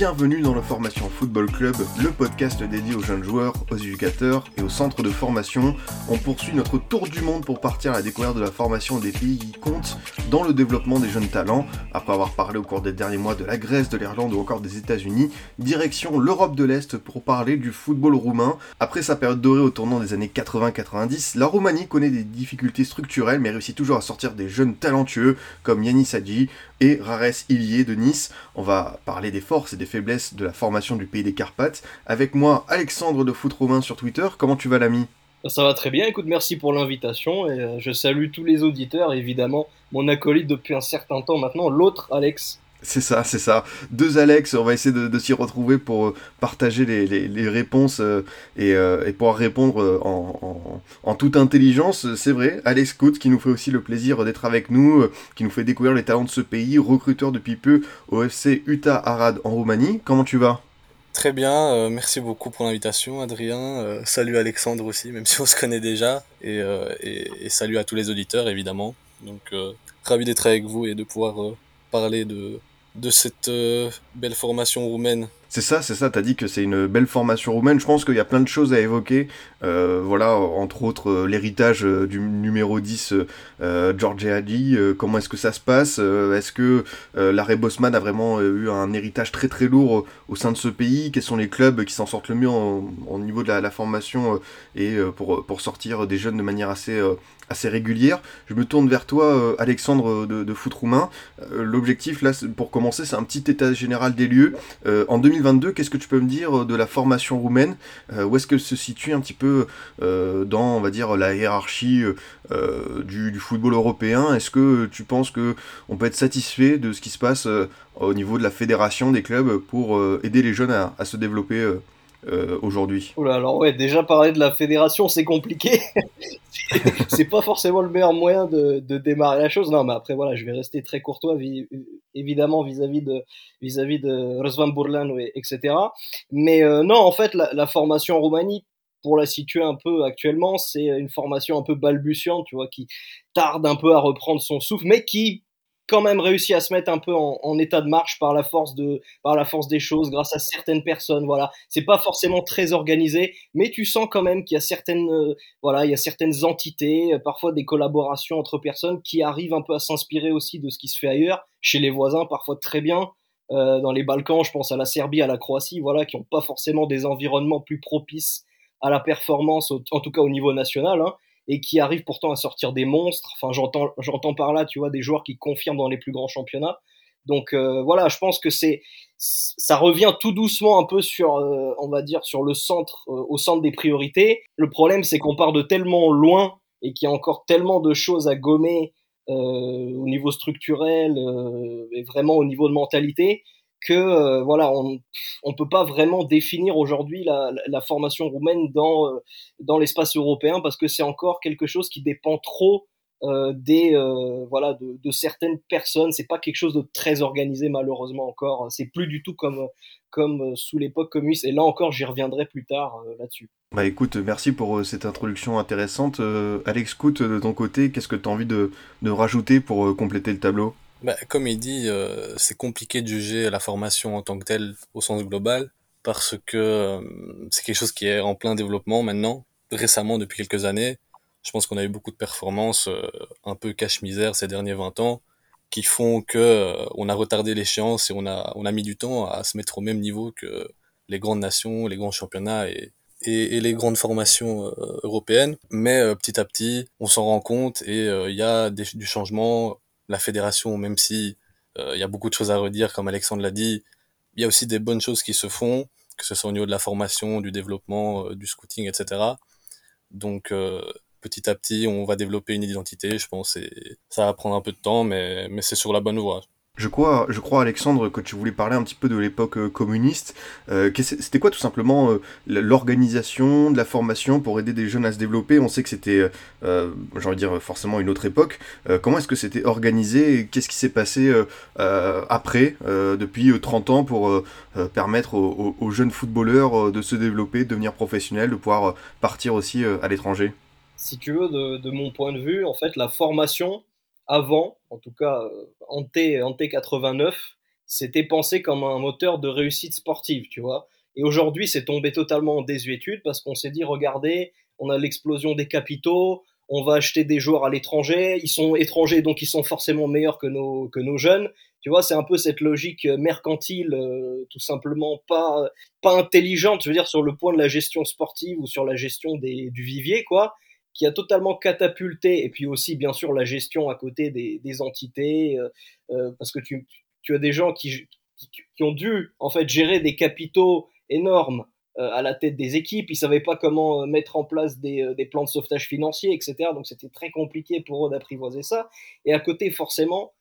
bienvenue dans le Formation Football Club, le podcast dédié aux jeunes joueurs, aux éducateurs et aux centres de formation. On poursuit notre tour du monde pour partir à la découverte de la formation des pays qui comptent dans le développement des jeunes talents. Après avoir parlé au cours des derniers mois de la Grèce, de l'Irlande ou encore des États-Unis, direction l'Europe de l'Est pour parler du football roumain. Après sa période dorée au tournant des années 80-90, la Roumanie connaît des difficultés structurelles mais réussit toujours à sortir des jeunes talentueux comme Yanis Hadji et Rares Ilié de Nice. On va parler des forces et des faiblesses de la formation du pays des Carpates. Avec moi, Alexandre de Foot Romain sur Twitter. Comment tu vas, l'ami? Ça va très bien, écoute, merci pour l'invitation et euh, je salue tous les auditeurs, évidemment, mon acolyte depuis un certain temps maintenant, l'autre Alex. C'est ça, c'est ça. Deux Alex, on va essayer de, s'y retrouver pour euh, partager les, réponses euh, et, euh, et, pouvoir répondre en, toute intelligence. C'est vrai, Alex Coates qui nous fait aussi le plaisir d'être avec nous, qui nous fait découvrir les talents de ce pays, recruteur depuis peu au FC Utah Arad en Roumanie. Comment tu vas? Très bien, merci beaucoup pour l'invitation Adrien. Salut Alexandre aussi, même si on se connaît déjà. Et, et salut à tous les auditeurs évidemment. Donc ravi d'être avec vous et de pouvoir parler de, de cette euh, belle formation roumaine. C'est ça, c'est ça, t'as dit que c'est une belle formation roumaine. Je pense qu'il y a plein de choses à évoquer. Euh, voilà, entre autres, euh, l'héritage euh, du numéro 10, euh, George Hadji. comment est-ce que ça se passe Est-ce que l'arrêt Bosman a vraiment eu un héritage très très lourd au sein de ce pays? Quels sont les clubs qui s'en sortent le mieux au niveau de la, formation et pour, sortir des jeunes de manière assez régulière? Je me tourne vers toi, Alexandre de, de Foot Roumain. L'objectif, là, pour commencer, c'est un petit état général des lieux. En 2022, qu'est-ce que tu peux me dire de la formation roumaine Où est-ce qu'elle se situe un petit peu dans, on va dire, la hiérarchie du, du, football européen? Est-ce que tu penses que on peut être satisfait de ce qui se passe au niveau de la fédération des clubs pour aider les jeunes à, à se développer euh, aujourd'hui? Oula, alors ouais, déjà parler de la fédération, c'est compliqué. c'est pas forcément le meilleur moyen de, de, démarrer la chose. Non, mais après, voilà, je vais rester très courtois, évidemment, vis-à-vis de, vis-à-vis de Burlan, etc. Mais euh, non, en fait, la, la, formation en Roumanie, pour la situer un peu actuellement, c'est une formation un peu balbutiante, tu vois, qui tarde un peu à reprendre son souffle, mais qui quand même réussi à se mettre un peu en, état de marche par la force de par la force des choses grâce à certaines personnes voilà. C'est pas forcément très organisé mais tu sens quand même qu'il y a certaines euh, voilà il y a certaines entités euh, parfois des collaborations entre personnes qui arrivent un peu à s'inspirer aussi de ce qui se fait ailleurs chez les voisins parfois très bien. Euh, dans les Balkans je pense à la Serbie à la Croatie voilà qui ont pas forcément des environnements plus propices à la performance en tout cas au niveau national hein et qui arrivent pourtant à sortir des monstres. Enfin, j'entends, par là, tu vois, des joueurs qui confirment dans les plus grands championnats. Donc euh, voilà, je pense que c'est, ça revient tout doucement un peu sur, euh, on va dire, sur le centre, euh, au centre des priorités. Le problème, c'est qu'on part de tellement loin et qu'il y a encore tellement de choses à gommer au niveau structurel et vraiment au niveau de mentalité que euh, voilà, on on peut pas vraiment définir aujourd'hui la, la, formation roumaine dans euh, dans l'espace européen parce que c'est encore quelque chose qui dépend trop euh, des voilà de, de, certaines personnes. C'est pas quelque chose de très organisé malheureusement encore. C'est plus du tout comme comme sous l'époque communiste. Et là encore, j'y reviendrai plus tard là-dessus. Bah écoute, merci pour cette introduction intéressante. Alex Cout, de ton côté, qu'est-ce que tu as envie de, de rajouter pour compléter le tableau? Bah, comme il dit, euh, c'est compliqué de juger la formation en tant que telle au sens global parce que euh, c'est quelque chose qui est en plein développement maintenant, récemment depuis quelques années. Je pense qu'on a eu beaucoup de performances euh, un peu cache-misère ces derniers 20 ans qui font que euh, on a retardé l'échéance et on a on a mis du temps à se mettre au même niveau que les grandes nations, les grands championnats et et, et les grandes formations euh, européennes. Mais petit à petit, on s'en rend compte et il y a du changement la fédération, même si il euh, y a beaucoup de choses à redire, comme Alexandre l'a dit, il y a aussi des bonnes choses qui se font, que ce soit au niveau de la formation, du développement, euh, du scouting, etc. Donc euh, petit à petit, on va développer une identité, je pense, et ça va prendre un peu de temps, mais, mais c'est sur la bonne voie. Je crois, je crois, Alexandre, que tu voulais parler un petit peu de l'époque euh, communiste. Euh, c'était quoi tout simplement euh, l'organisation de la formation pour aider des jeunes à se développer? On sait que c'était, j'ai envie de dire, forcément une autre époque. comment est-ce que c'était organisé Qu'est-ce qui s'est passé après, depuis 30 ans, pour permettre aux, jeunes footballeurs de se développer, de devenir professionnels, de pouvoir partir aussi à l'étranger? Si tu veux, de mon point de vue, en fait, la formation avant, en tout cas en T, en T89, c'était pensé comme un moteur de réussite sportive, tu vois. Et aujourd'hui, c'est tombé totalement en désuétude parce qu'on s'est dit, regardez, on a l'explosion des capitaux, on va acheter des joueurs à l'étranger, ils sont étrangers, donc ils sont forcément meilleurs que nos, que nos jeunes. Tu vois, c'est un peu cette logique mercantile, euh, tout simplement pas, pas intelligente, je veux dire, sur le point de la gestion sportive ou sur la gestion du vivier, quoi qui a totalement catapulté, et puis aussi bien sûr la gestion à côté des, entités, euh, euh, parce que tu, as des gens qui, ont dû en fait gérer des capitaux énormes euh, à la tête des équipes, ils savaient pas comment mettre en place des, des plans de sauvetage financier, etc. Donc c'était très compliqué pour eux d'apprivoiser ça. Et à côté, forcément,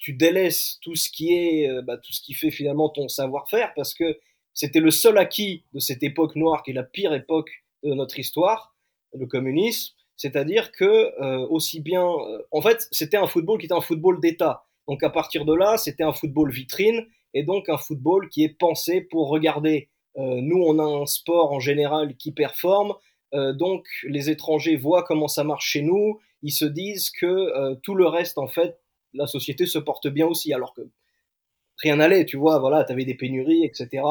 tu délaisses tout ce qui est, bah, tout ce qui fait finalement ton savoir-faire, parce que c'était le seul acquis de cette époque noire, qui est la pire époque de notre histoire le communisme, c'est-à-dire que euh, aussi bien, euh, en fait, c'était un football qui était un football d'État. Donc à partir de là, c'était un football vitrine et donc un football qui est pensé pour regarder. Euh, nous, on a un sport en général qui performe, donc les étrangers voient comment ça marche chez nous, ils se disent que tout le reste, en fait, la société se porte bien aussi, alors que rien n'allait, tu vois, voilà, tu avais des pénuries, etc.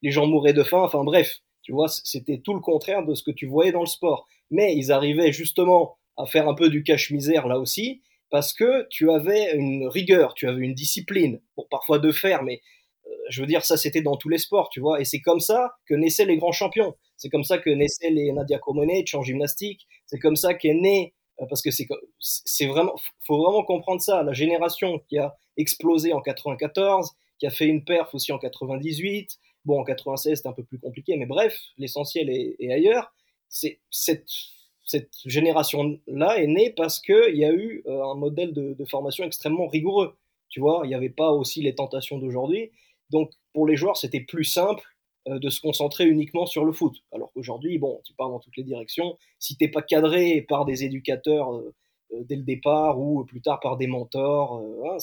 les gens mouraient de faim, enfin bref, tu vois, c'était tout le contraire de ce que tu voyais dans le sport. Mais ils arrivaient justement à faire un peu du cache-misère là aussi, parce que tu avais une rigueur, tu avais une discipline, pour parfois de faire, mais euh, je veux dire, ça c'était dans tous les sports, tu vois. Et c'est comme ça que naissaient les grands champions. C'est comme ça que naissaient les Nadia Comaneci en gymnastique. C'est comme ça qu'est né, euh, parce que c'est, c'est vraiment, faut vraiment comprendre ça. La génération qui a explosé en 94, qui a fait une perf aussi en 98, Bon, en 96, c'était un peu plus compliqué, mais bref, l'essentiel est, ailleurs. C'est cette, cette génération-là est née parce qu'il y a eu euh, un modèle de, formation extrêmement rigoureux. Tu vois, il n'y avait pas aussi les tentations d'aujourd'hui. Donc, pour les joueurs, c'était plus simple euh, de se concentrer uniquement sur le foot. Alors qu'aujourd'hui, bon, tu pars dans toutes les directions. Si t'es pas cadré par des éducateurs euh, dès le départ ou plus tard par des mentors, hein,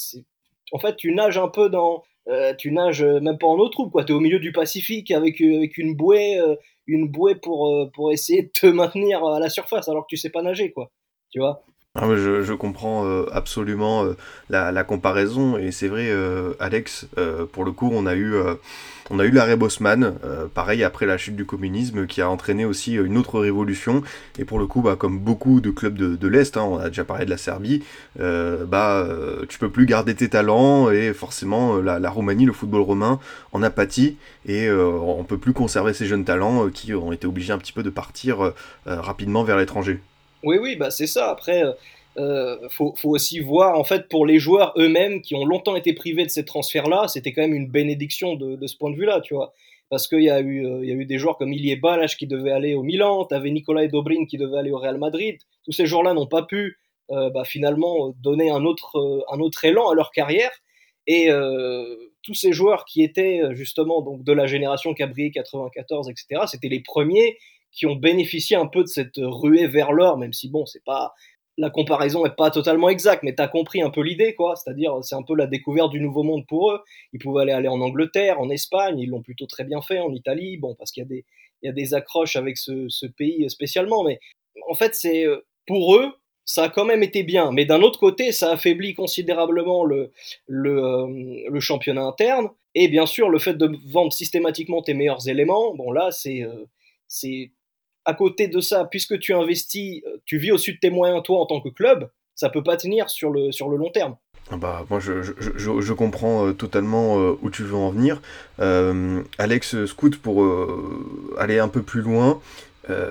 en fait, tu nages un peu dans, euh, tu nages même pas en eau trouble, quoi. Tu es au milieu du Pacifique avec, euh, avec une bouée, euh, une bouée pour, pour essayer de te maintenir à la surface alors que tu sais pas nager, quoi. Tu vois? Ah, je, comprends absolument la, la, comparaison et c'est vrai, Alex, pour le coup, on a eu on eu l'arrêt Bosman, euh, pareil après la chute du communisme, qui a entraîné aussi une autre révolution. Et pour le coup, bah, comme beaucoup de clubs de, l'Est, hein, on a déjà parlé de la Serbie, euh, bah, euh, tu peux plus garder tes talents et forcément la, Roumanie, le football romain, en apathie et on peut plus conserver ces jeunes talents qui ont été obligés un petit peu de partir rapidement vers l'étranger. Oui, oui, bah c'est ça. Après, euh, faut, faut, aussi voir, en fait, pour les joueurs eux-mêmes qui ont longtemps été privés de ces transferts-là, c'était quand même une bénédiction de, ce point de vue-là, tu vois. Parce qu'il y, a eu, euh, y a eu des joueurs comme Ilie Balach qui devait aller au Milan, tu avais Nicolas Dobrin qui devait aller au Real Madrid. Tous ces joueurs-là n'ont pas pu euh, bah, finalement donner un autre, euh, un autre élan à leur carrière. Et euh, tous ces joueurs qui étaient justement donc de la génération Cabrier 94, etc., c'était les premiers qui ont bénéficié un peu de cette ruée vers l'or, même si bon, c'est pas la comparaison est pas totalement exacte, mais tu as compris un peu l'idée, quoi. C'est-à-dire, c'est un peu la découverte du nouveau monde pour eux. Ils pouvaient aller, aller en Angleterre, en Espagne, ils l'ont plutôt très bien fait, en Italie, bon, parce qu'il y a des, y a des accroches avec ce, ce pays spécialement, mais en fait, c'est, euh, pour eux, ça a quand même été bien. Mais d'un autre côté, ça affaiblit considérablement le, le, euh, championnat interne. Et bien sûr, le fait de vendre systématiquement tes meilleurs éléments, bon là, c'est, euh, c'est à côté de ça, puisque tu investis, euh, tu vis au-dessus de tes moyens, toi, en tant que club, ça peut pas tenir sur le, long terme. Ah bah, moi, je, comprends euh, totalement euh, où tu veux en venir. Alex Scout, pour aller un peu plus loin,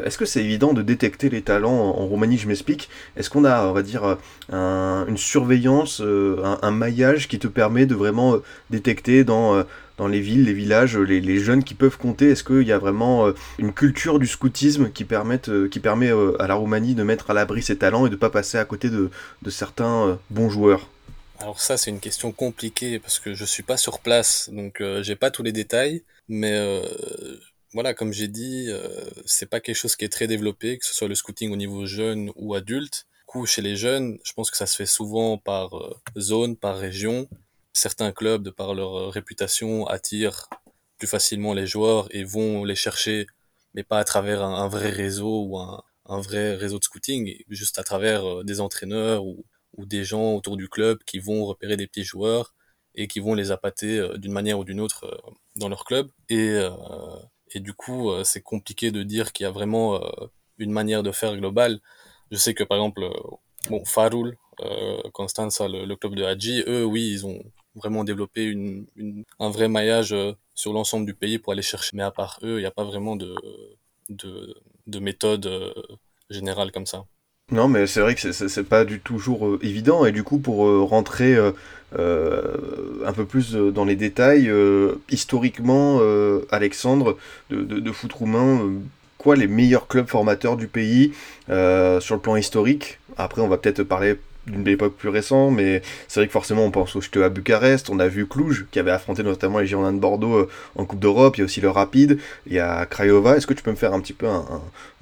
est-ce que c'est évident de détecter les talents en, Roumanie? Je m'explique. Est-ce qu'on a, on va dire, une surveillance, un, maillage qui te permet de vraiment détecter dans dans les villes, les villages, les, jeunes qui peuvent compter Est-ce qu'il y a vraiment euh, une culture du scoutisme qui, permette, euh, qui permet euh, à la Roumanie de mettre à l'abri ses talents et de ne pas passer à côté de, certains bons joueurs? Alors ça, c'est une question compliquée parce que je suis pas sur place, donc euh, j'ai pas tous les détails. Mais euh, voilà, comme j'ai dit, euh, c'est pas quelque chose qui est très développé, que ce soit le scouting au niveau jeune ou adulte. Du coup, chez les jeunes, je pense que ça se fait souvent par euh, zone, par région. Certains clubs, de par leur euh, réputation, attirent plus facilement les joueurs et vont les chercher, mais pas à travers un, vrai réseau ou un, vrai réseau de scouting, juste à travers euh, des entraîneurs ou, des gens autour du club qui vont repérer des petits joueurs et qui vont les appâter euh, d'une manière ou d'une autre dans leur club. Et, et du coup, c'est compliqué de dire qu'il y a vraiment une manière de faire globale. Je sais que par exemple, bon, Farul, euh, Constanza, le, le, club de Hadji, eux, oui, ils ont vraiment une, un vrai maillage sur l'ensemble du pays pour aller chercher. Mais à part eux, il n'y a pas vraiment de, de, de méthode générale comme ça. Non, mais c'est vrai que c'est pas du toujours euh, évident, et du coup, pour euh, rentrer euh, euh, un peu plus dans les détails, historiquement, Alexandre, de, de, de, foot roumain, quoi les meilleurs clubs formateurs du pays sur le plan historique? Après, on va peut-être parler d'une époque plus récente, mais c'est vrai que forcément on pense au Ch'te à Bucarest, on a vu Cluj qui avait affronté notamment les Girondins de Bordeaux euh, en Coupe d'Europe, il y a aussi le Rapide, il y a Craiova. Est-ce que tu peux me faire un petit peu un,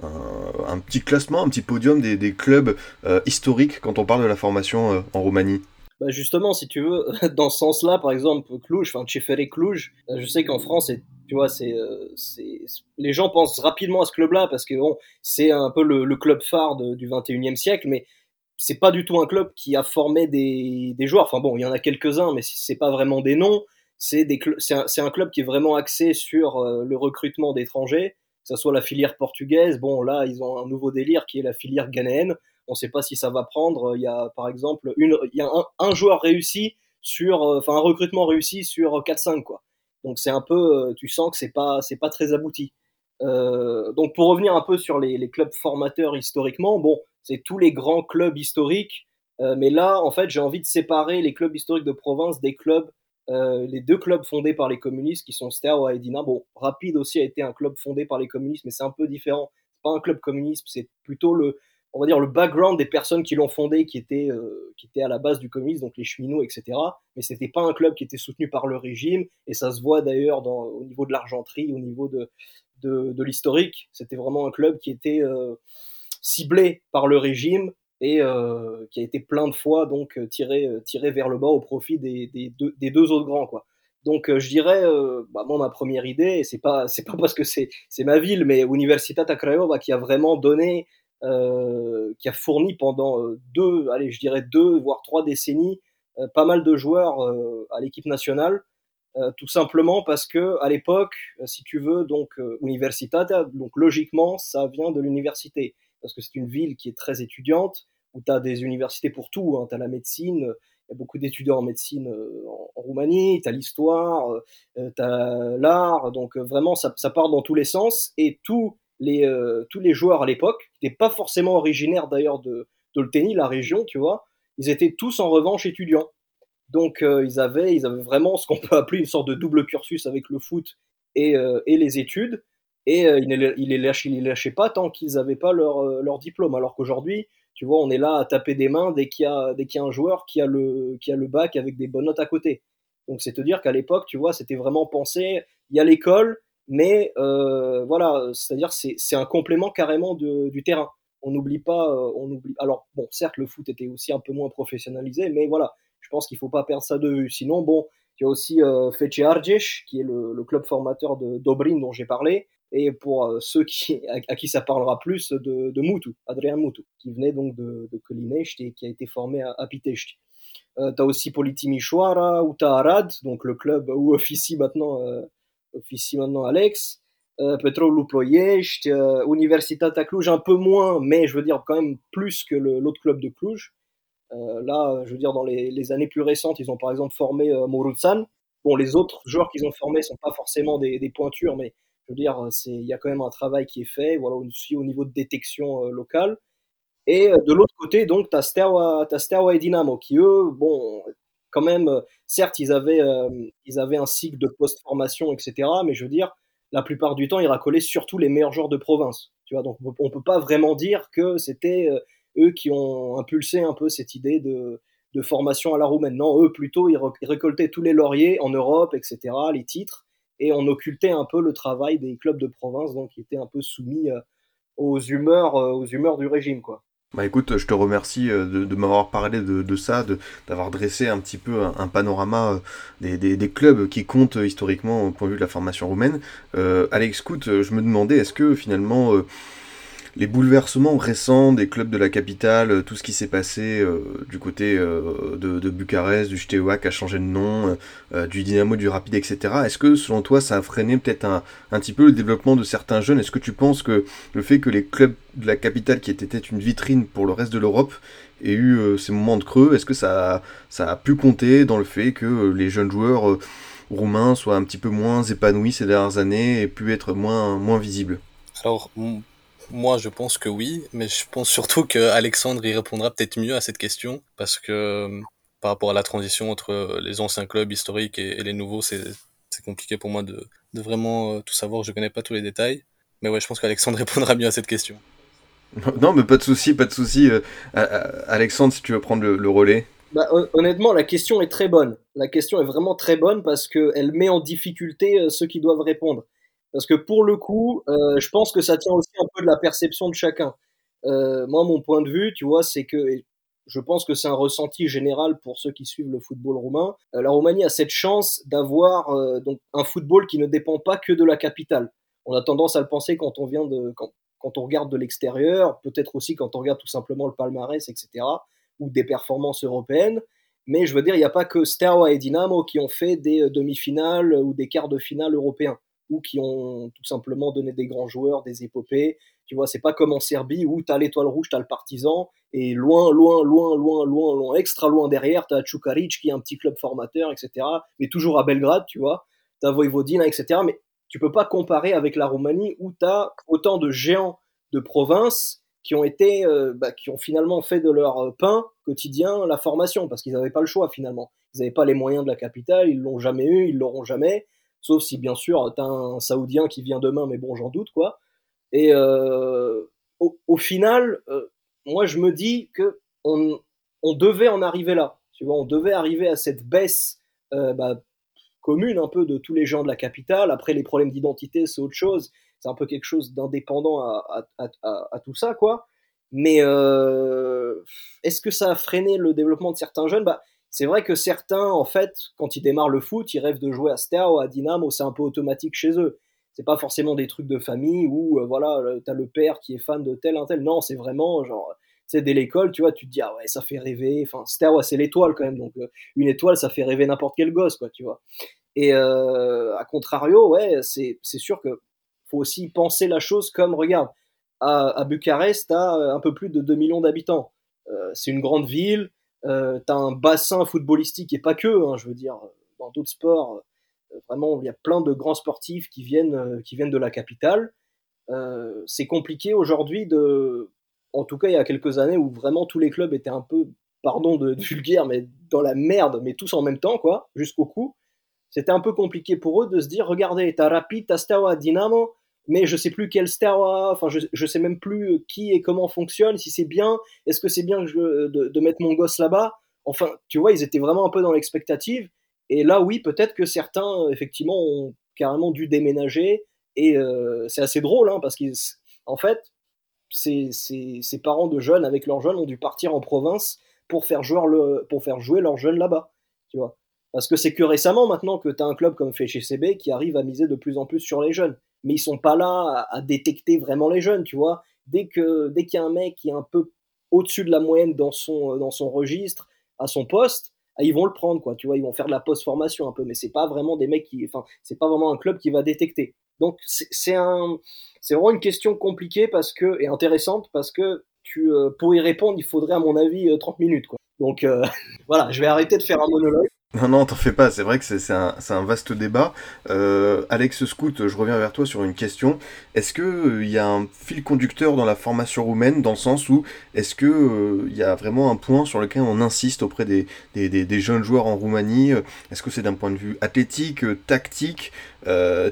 un, petit classement, un petit podium des, clubs euh, historiques quand on parle de la formation euh, en Roumanie? Bah justement, si tu veux, dans ce sens-là, par exemple, Cluj, enfin Tcheferé Cluj, je sais qu'en France, tu vois, c'est, les gens pensent rapidement à ce club-là parce que bon, c'est un peu le, club phare du 21e siècle, mais c'est pas du tout un club qui a formé des, des joueurs. Enfin bon, il y en a quelques-uns, mais c'est pas vraiment des noms. C'est un, un, club qui est vraiment axé sur euh, le recrutement d'étrangers, que ce soit la filière portugaise. Bon, là, ils ont un nouveau délire qui est la filière ghanéenne. On ne sait pas si ça va prendre. Il y a par exemple une, il y a un, un joueur réussi sur, euh, enfin un recrutement réussi sur 4-5 quoi. Donc c'est un peu, euh, tu sens que c'est pas, c'est pas très abouti. Euh, donc pour revenir un peu sur les, clubs formateurs historiquement, bon, c'est tous les grands clubs historiques. Euh, mais là, en fait, j'ai envie de séparer les clubs historiques de province des clubs, euh, les deux clubs fondés par les communistes qui sont Steaua et Dinamo. Bon, Rapide aussi a été un club fondé par les communistes, mais c'est un peu différent. C'est pas un club communiste, c'est plutôt le, on va dire le background des personnes qui l'ont fondé, qui étaient, euh, qui étaient à la base du communisme, donc les cheminots, etc. Mais c'était pas un club qui était soutenu par le régime, et ça se voit d'ailleurs au niveau de l'argenterie, au niveau de, de, l'historique. C'était vraiment un club qui était euh, ciblé par le régime et euh, qui a été plein de fois donc euh, tiré, tiré vers le bas au profit des, des, deux, autres grands quoi. Donc je dirais, bah, moi ma première idée, c'est pas c'est pas parce que c'est ma ville, mais Universitat Craiova qui a vraiment donné, qui a fourni pendant deux, allez je dirais deux voire trois décennies, pas mal de joueurs à l'équipe nationale, tout simplement parce que à l'époque, si tu veux, donc Universitata, donc logiquement ça vient de l'université parce que c'est une ville qui est très étudiante, où tu as des universités pour tout. Hein. Tu as la médecine, il y a beaucoup d'étudiants en médecine en, Roumanie, tu as l'histoire, euh, tu as l'art, donc vraiment ça, part dans tous les sens. Et tous les, euh, tous les joueurs à l'époque, qui n'étaient pas forcément originaires d'ailleurs de, de Olteni, la région, tu vois, ils étaient tous en revanche étudiants. Donc euh, ils, avaient, ils avaient vraiment ce qu'on peut appeler une sorte de double cursus avec le foot et, euh, les études et euh, ils ne les, lâchaient, pas tant qu'ils n'avaient pas leur, diplôme. Alors qu'aujourd'hui, tu vois, on est là à taper des mains dès qu'il y a, un joueur qui a, le, qui le bac avec des bonnes notes à côté. Donc c'est te dire qu'à l'époque, tu vois, c'était vraiment pensé, il y a l'école, mais voilà, c'est-à-dire c'est, c'est un complément carrément du terrain. On n'oublie pas, on oublie. Alors bon, certes, le foot était aussi un peu moins professionnalisé, mais voilà, je pense qu'il faut pas perdre ça de vue. Sinon, bon, il y a aussi euh, Argeș, qui est le, club formateur de Dobrin dont j'ai parlé, et pour euh, ceux qui, à, à, qui ça parlera plus, de, de Mutu, Adrian Mutu, qui venait donc de, de et qui a été formé à, à Pitești. Euh, tu as aussi Politimișoara ou t'as Arad, donc le club où officie maintenant, euh, officie maintenant Alex. Euh, Petrolul Ploiești, euh, Universitatea Cluj, un peu moins, mais je veux dire quand même plus que l'autre club de Cluj. Euh, là, je veux dire, dans les, années plus récentes, ils ont par exemple formé euh, Moruțan. Bon, les autres joueurs qu'ils ont formés sont pas forcément des, pointures, mais je veux dire, il y a quand même un travail qui est fait, voilà, aussi au niveau de détection euh, locale. Et de l'autre côté, donc, tu et Dynamo, qui eux, bon, quand même, certes, ils avaient, ils avaient un cycle de post-formation, etc., mais je veux dire, la plupart du temps, ils racolaient surtout les meilleurs joueurs de province. Tu vois, donc on peut pas vraiment dire que c'était eux qui ont impulsé un peu cette idée de, de formation à la roumaine. Non, eux plutôt, ils, récoltaient tous les lauriers en Europe, etc., les titres, et on occultait un peu le travail des clubs de province, donc qui étaient un peu soumis aux humeurs, aux humeurs du régime, quoi. Bah écoute, je te remercie euh, de, m'avoir parlé de, ça, d'avoir dressé un petit peu un, panorama euh, des, clubs qui comptent historiquement au point de vue de la formation roumaine. Euh, Alex Cout, je me demandais, est-ce que finalement les bouleversements récents des clubs de la capitale, euh, tout ce qui s'est passé euh, du côté euh, de, Bucarest, du Steaua a changé de nom, du Dynamo, du Rapide, etc. Est-ce que selon toi ça a freiné peut-être un, un, petit peu le développement de certains jeunes? Est-ce que tu penses que le fait que les clubs de la capitale, qui étaient une vitrine pour le reste de l'Europe, aient eu ces moments de creux, est-ce que ça ça a pu compter dans le fait que les jeunes joueurs roumains soient un petit peu moins épanouis ces dernières années et pu être moins, moins visibles? Alors, moi, je pense que oui, mais je pense surtout que Alexandre y répondra peut-être mieux à cette question parce que euh, par rapport à la transition entre les anciens clubs historiques et, les nouveaux, c'est compliqué pour moi de, de vraiment euh, tout savoir. Je connais pas tous les détails, mais ouais, je pense qu'Alexandre répondra mieux à cette question. Non, mais pas de souci, pas de souci. Euh, Alexandre, si tu veux prendre le, relais. Bah, honnêtement, la question est très bonne. La question est vraiment très bonne parce qu'elle met en difficulté ceux qui doivent répondre. Parce que pour le coup, euh, je pense que ça tient aussi un peu de la perception de chacun. Euh, moi, mon point de vue, tu vois, c'est que je pense que c'est un ressenti général pour ceux qui suivent le football roumain. Euh, la Roumanie a cette chance d'avoir donc un football qui ne dépend pas que de la capitale. On a tendance à le penser quand on vient de quand, on regarde de l'extérieur, peut-être aussi quand on regarde tout simplement le palmarès, etc., ou des performances européennes. Mais je veux dire, il n'y a pas que Steaua et Dynamo qui ont fait des demi-finales ou des quarts de finale européens ou qui ont tout simplement donné des grands joueurs, des épopées. Tu vois, c'est pas comme en Serbie où tu as l'étoile rouge, tu as le partisan, et loin, loin, loin, loin, loin, loin, extra loin derrière, tu as Čukaric qui est un petit club formateur, etc. Mais toujours à Belgrade, tu vois. Tu as Vojvodina, etc. Mais tu peux pas comparer avec la Roumanie où tu as autant de géants de province qui ont été, euh, bah, qui ont finalement fait de leur pain quotidien la formation parce qu'ils n'avaient pas le choix finalement. Ils n'avaient pas les moyens de la capitale, ils l'ont jamais eu, ils l'auront jamais. Sauf si, bien sûr, tu as un Saoudien qui vient demain, mais bon, j'en doute, quoi. Et euh, au, final, euh, moi, je me dis que on, devait en arriver là. Tu vois, on devait arriver à cette baisse euh, bah, commune un peu de tous les gens de la capitale. Après, les problèmes d'identité, c'est autre chose. C'est un peu quelque chose d'indépendant à, à, tout ça, quoi. Mais est-ce que ça a freiné le développement de certains jeunes? Bah, c'est vrai que certains, en fait, quand ils démarrent le foot, ils rêvent de jouer à Steaua ou à Dynamo, c'est un peu automatique chez eux. C'est pas forcément des trucs de famille où, euh, voilà, euh, t'as le père qui est fan de tel, un tel. Non, c'est vraiment genre, sais, dès l'école, tu vois, tu te dis, ah ouais, ça fait rêver. Enfin, Steaua, c'est l'étoile quand même. Donc, euh, une étoile, ça fait rêver n'importe quel gosse, quoi, tu vois. Et à contrario, ouais, c'est sûr que faut aussi penser la chose comme, regarde, à, à Bucarest, t'as un peu plus de 2 millions d'habitants. c'est une grande ville, euh, tu as un bassin footballistique et pas que, hein, je veux dire, dans d'autres sports, euh, vraiment, il y a plein de grands sportifs qui viennent, euh, qui viennent de la capitale. c'est compliqué aujourd'hui de. En tout cas, il y a quelques années où vraiment tous les clubs étaient un peu, pardon de, vulgaire, mais dans la merde, mais tous en même temps, quoi, jusqu'au cou. C'était un peu compliqué pour eux de se dire regardez, t'as Rapid, t'as Steaua, Dynamo, mais je sais plus quel Steaua, enfin je, je sais même plus euh, qui et comment fonctionne, si c'est bien, est-ce que c'est bien de, de, mettre mon gosse là-bas? Enfin, tu vois, ils étaient vraiment un peu dans l'expectative. Et là, oui, peut-être que certains, euh, effectivement, ont carrément dû déménager. Et euh, c'est assez drôle, hein, parce qu'en fait, ces, ces, ces, parents de jeunes, avec leurs jeunes, ont dû partir en province pour faire jouer, le, pour faire jouer leurs jeunes là-bas. Tu vois Parce que c'est que récemment, maintenant, que tu as un club comme FCB qui arrive à miser de plus en plus sur les jeunes mais ils sont pas là à, détecter vraiment les jeunes, tu vois. Dès que dès qu'il y a un mec qui est un peu au-dessus de la moyenne dans son dans son registre, à son poste, ah, ils vont le prendre quoi, tu vois, ils vont faire de la post-formation un peu, mais c'est pas vraiment des mecs qui, enfin, c'est pas vraiment un club qui va détecter. Donc c'est un, c'est vraiment une question compliquée parce que et intéressante parce que tu, euh, pour y répondre, il faudrait à mon avis 30 euh, minutes quoi. Donc euh, voilà, je vais arrêter de faire un monologue. Non, non, t'en fais pas, c'est vrai que c'est un, vaste débat. Euh, Alex Scout, je reviens vers toi sur une question. Est-ce qu'il euh, y a un fil conducteur dans la formation roumaine, dans le sens où est-ce qu'il euh, y a vraiment un point sur lequel on insiste auprès des, des, des, jeunes joueurs en Roumanie Est-ce que c'est d'un point de vue athlétique, tactique,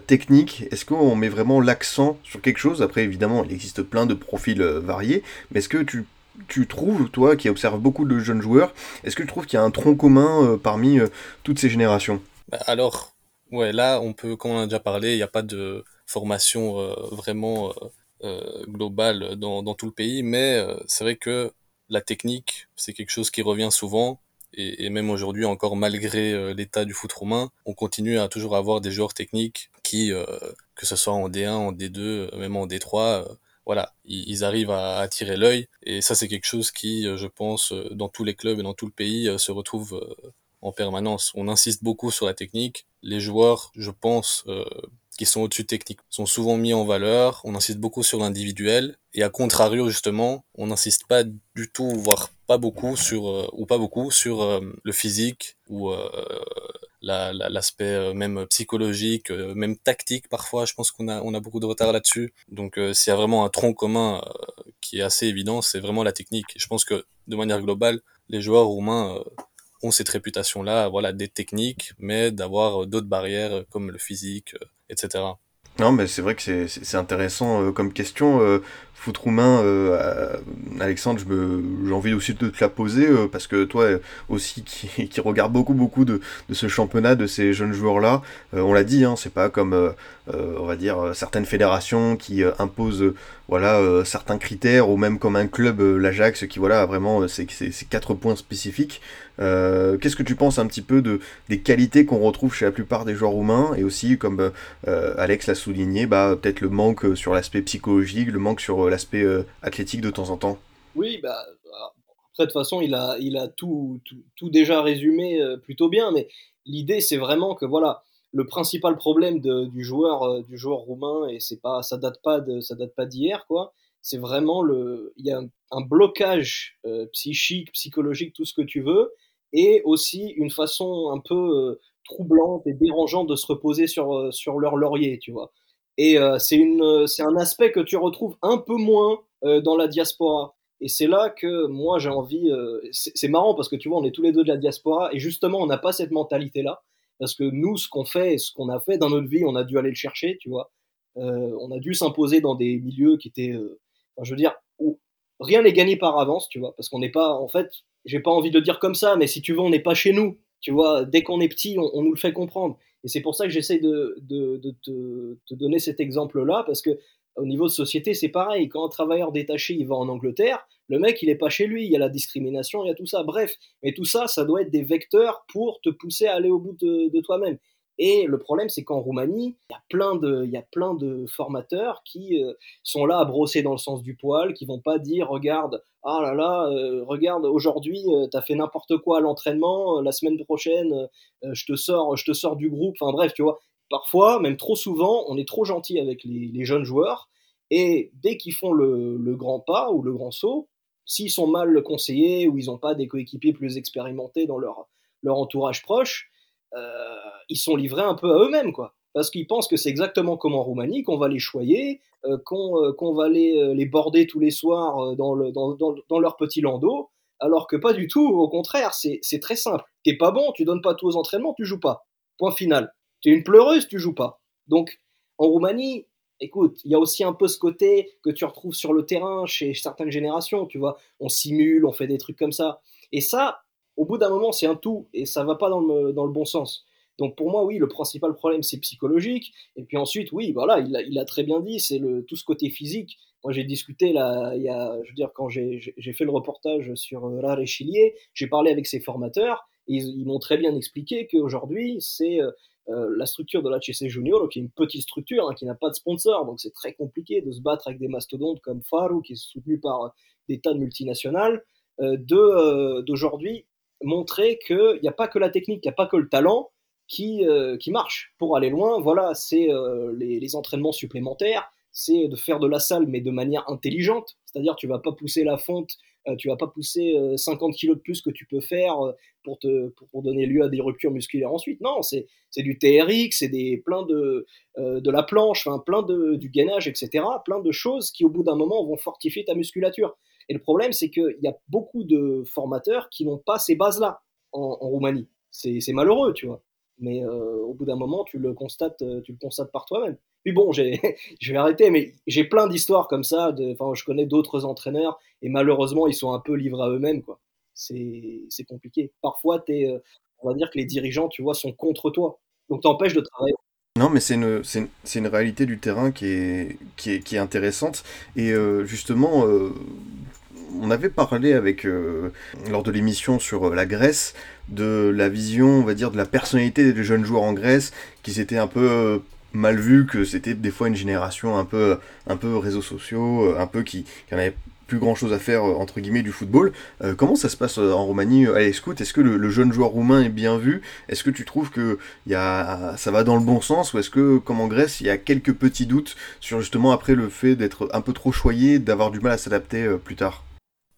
technique? Est-ce qu'on met vraiment l'accent sur quelque chose? Après, évidemment, il existe plein de profils variés, mais est-ce que tu tu trouves, toi qui observes beaucoup de jeunes joueurs, est-ce que tu trouves qu'il y a un tronc commun parmi toutes ces générations? Bah, Alors, ouais, là, on peut, comme on a déjà parlé, il n'y a pas de formation vraiment globale dans, tout le pays, mais c'est vrai que la technique, c'est quelque chose qui revient souvent. Et, même aujourd'hui encore, malgré euh, l'état du foot roumain, on continue à toujours avoir des joueurs techniques qui, euh, que ce soit en D1, en D2, euh, même en D3, voilà, ils, arrivent à attirer l'œil. Et ça, c'est quelque chose qui, je pense, dans tous les clubs et dans tout le pays, se retrouve en permanence. On insiste beaucoup sur la technique. Les joueurs, je pense, qui sont au-dessus technique sont souvent mis en valeur, on insiste beaucoup sur l'individuel, et à contrario justement, on n'insiste pas du tout, voire pas beaucoup sur, euh, ou pas beaucoup sur euh, le physique ou euh, l'aspect même psychologique, même tactique parfois, je pense qu'on a, on a beaucoup de retard là-dessus. Donc s'il y a vraiment un tronc commun qui est assez évident, c'est vraiment la technique. je pense que de manière globale, les joueurs roumains ont cette réputation-là, voilà, des techniques, mais d'avoir d'autres barrières comme le physique, etc. Non, mais c'est vrai que c'est intéressant euh, comme question. Euh, foot roumain, euh, Alexandre, j'ai envie aussi de te la poser parce que toi aussi qui, qui regarde beaucoup beaucoup de, ce championnat, de ces jeunes joueurs-là, on l'a dit, hein, c'est pas comme on va dire certaines fédérations qui imposent voilà certains critères ou même comme un club, l'Ajax, qui voilà vraiment c'est quatre points spécifiques. Euh, qu'est-ce que tu penses un petit peu de, des qualités qu'on retrouve chez la plupart des joueurs roumains? Et aussi, comme euh, Alex l'a souligné, bah, peut-être le manque sur l'aspect psychologique, le manque sur l'aspect euh, athlétique de temps en temps Oui, bah, après de toute façon, il a, il a tout, tout, déjà résumé plutôt bien, mais l'idée c'est vraiment que voilà, le principal problème du joueur, du joueur roumain et c'est pas, ça date pas de, ça date pas d'hier quoi c'est vraiment le, il y a un, blocage psychique, psychologique, tout ce que tu veux, et aussi une façon un peu euh, troublante et dérangeante de se reposer sur, euh, sur leur laurier, tu vois. Et euh, c'est une, c'est un aspect que tu retrouves un peu moins dans la diaspora. Et c'est là que moi j'ai envie. c'est marrant parce que tu vois, on est tous les deux de la diaspora et justement on n'a pas cette mentalité-là. Parce que nous, ce qu'on fait, ce qu'on a fait dans notre vie, on a dû aller le chercher, tu vois. on a dû s'imposer dans des milieux qui étaient, je veux dire, où rien n'est gagné par avance, tu vois. Parce qu'on n'est pas, en fait, j'ai pas envie de dire comme ça, mais si tu veux, on n'est pas chez nous. Tu vois, dès qu'on est petit, on, nous le fait comprendre. Et c'est pour ça que j'essaie de, te, donner cet exemple-là, parce que au niveau de société, c'est pareil. Quand un travailleur détaché, il va en Angleterre, le mec, il est pas chez lui. Il y a la discrimination, il y a tout ça. Bref, mais tout ça, ça doit être des vecteurs pour te pousser à aller au bout de toi-même. Et le problème, c'est qu'en Roumanie, il y a plein de, formateurs qui euh, sont là à brosser dans le sens du poil, qui vont pas dire, regarde, ah là là, euh, regarde, aujourd'hui, euh, tu as fait n'importe quoi à l'entraînement, la semaine prochaine, je te sors, je te sors du groupe. Enfin bref, tu vois. Parfois, même trop souvent, on est trop gentil avec les, les jeunes joueurs, et dès qu'ils font le, le, grand pas ou le grand saut, s'ils sont mal conseillés ou ils n'ont pas des coéquipiers plus expérimentés dans leur, leur entourage proche, euh, ils sont livrés un peu à eux-mêmes, quoi. Parce qu'ils pensent que c'est exactement comme en Roumanie, qu'on va les choyer, euh, euh, qu'on va les, les border tous les soirs dans, dans, leur petit landau, alors que pas du tout, au contraire, c'est très simple. T'es pas bon, tu donnes pas tout aux entraînements, tu joues pas. Point final. T'es une pleureuse, tu joues pas. Donc, en Roumanie, écoute, il y a aussi un peu ce côté que tu retrouves sur le terrain chez certaines générations, tu vois. On simule, on fait des trucs comme ça. Et ça, au bout d'un moment, c'est un tout et ça va pas dans le, dans le bon sens. Donc pour moi, oui, le principal problème, c'est psychologique. Et puis ensuite, oui, voilà, il a, très bien dit, c'est le, tout ce côté physique. Moi, j'ai discuté là, il y a, je veux dire, quand j'ai fait le reportage sur euh, Rare Chilier, j'ai parlé avec ses formateurs. Et ils, m'ont très bien expliqué qu'aujourd'hui, c'est euh, euh, la structure de l'HC Junior, qui est une petite structure, hein, qui n'a pas de sponsor, donc c'est très compliqué de se battre avec des mastodontes comme Faru, qui est soutenu par des tas de multinationales, d'aujourd'hui montrer qu'il n'y a pas que la technique, il n'y a pas que le talent qui, euh, qui marche. Pour aller loin, voilà, c'est euh, les, entraînements supplémentaires, c'est de faire de la salle, mais de manière intelligente. C'est-à-dire, tu vas pas pousser la fonte, euh, tu vas pas pousser 50 kilos de plus que tu peux faire pour, te, pour, donner lieu à des ruptures musculaires ensuite. Non, c'est du TRX, c'est plein de, de la planche, plein de, du gainage, etc. Plein de choses qui, au bout d'un moment, vont fortifier ta musculature. Et le problème, c'est qu'il y a beaucoup de formateurs qui n'ont pas ces bases-là en, Roumanie. C'est malheureux, tu vois. Mais euh, au bout d'un moment, tu le constates, euh, tu le constates par toi-même. Puis bon, je vais arrêter, mais j'ai plein d'histoires comme ça. Je connais d'autres entraîneurs et malheureusement, ils sont un peu livrés à eux-mêmes. C'est compliqué. Parfois, es, euh, on va dire que les dirigeants, tu vois, sont contre toi. Donc, t'empêches de travailler. Non, mais c'est une, une, réalité du terrain qui est, qui est, qui est intéressante. Et justement, on avait parlé avec, euh, lors de l'émission sur euh, la Grèce de la vision, on va dire, de la personnalité des jeunes joueurs en Grèce, qui s'étaient un peu euh, mal vu que c'était des fois une génération un peu, un peu réseaux sociaux, un peu qui, qui en avait plus grand chose à faire entre guillemets du football. Comment ça se passe en Roumanie, Alex Scout Est-ce que le, jeune joueur roumain est bien vu? Est-ce que tu trouves que y a, ça va dans le bon sens Ou est-ce que, comme en Grèce, il y a quelques petits doutes sur justement après le fait d'être un peu trop choyé, d'avoir du mal à s'adapter plus tard?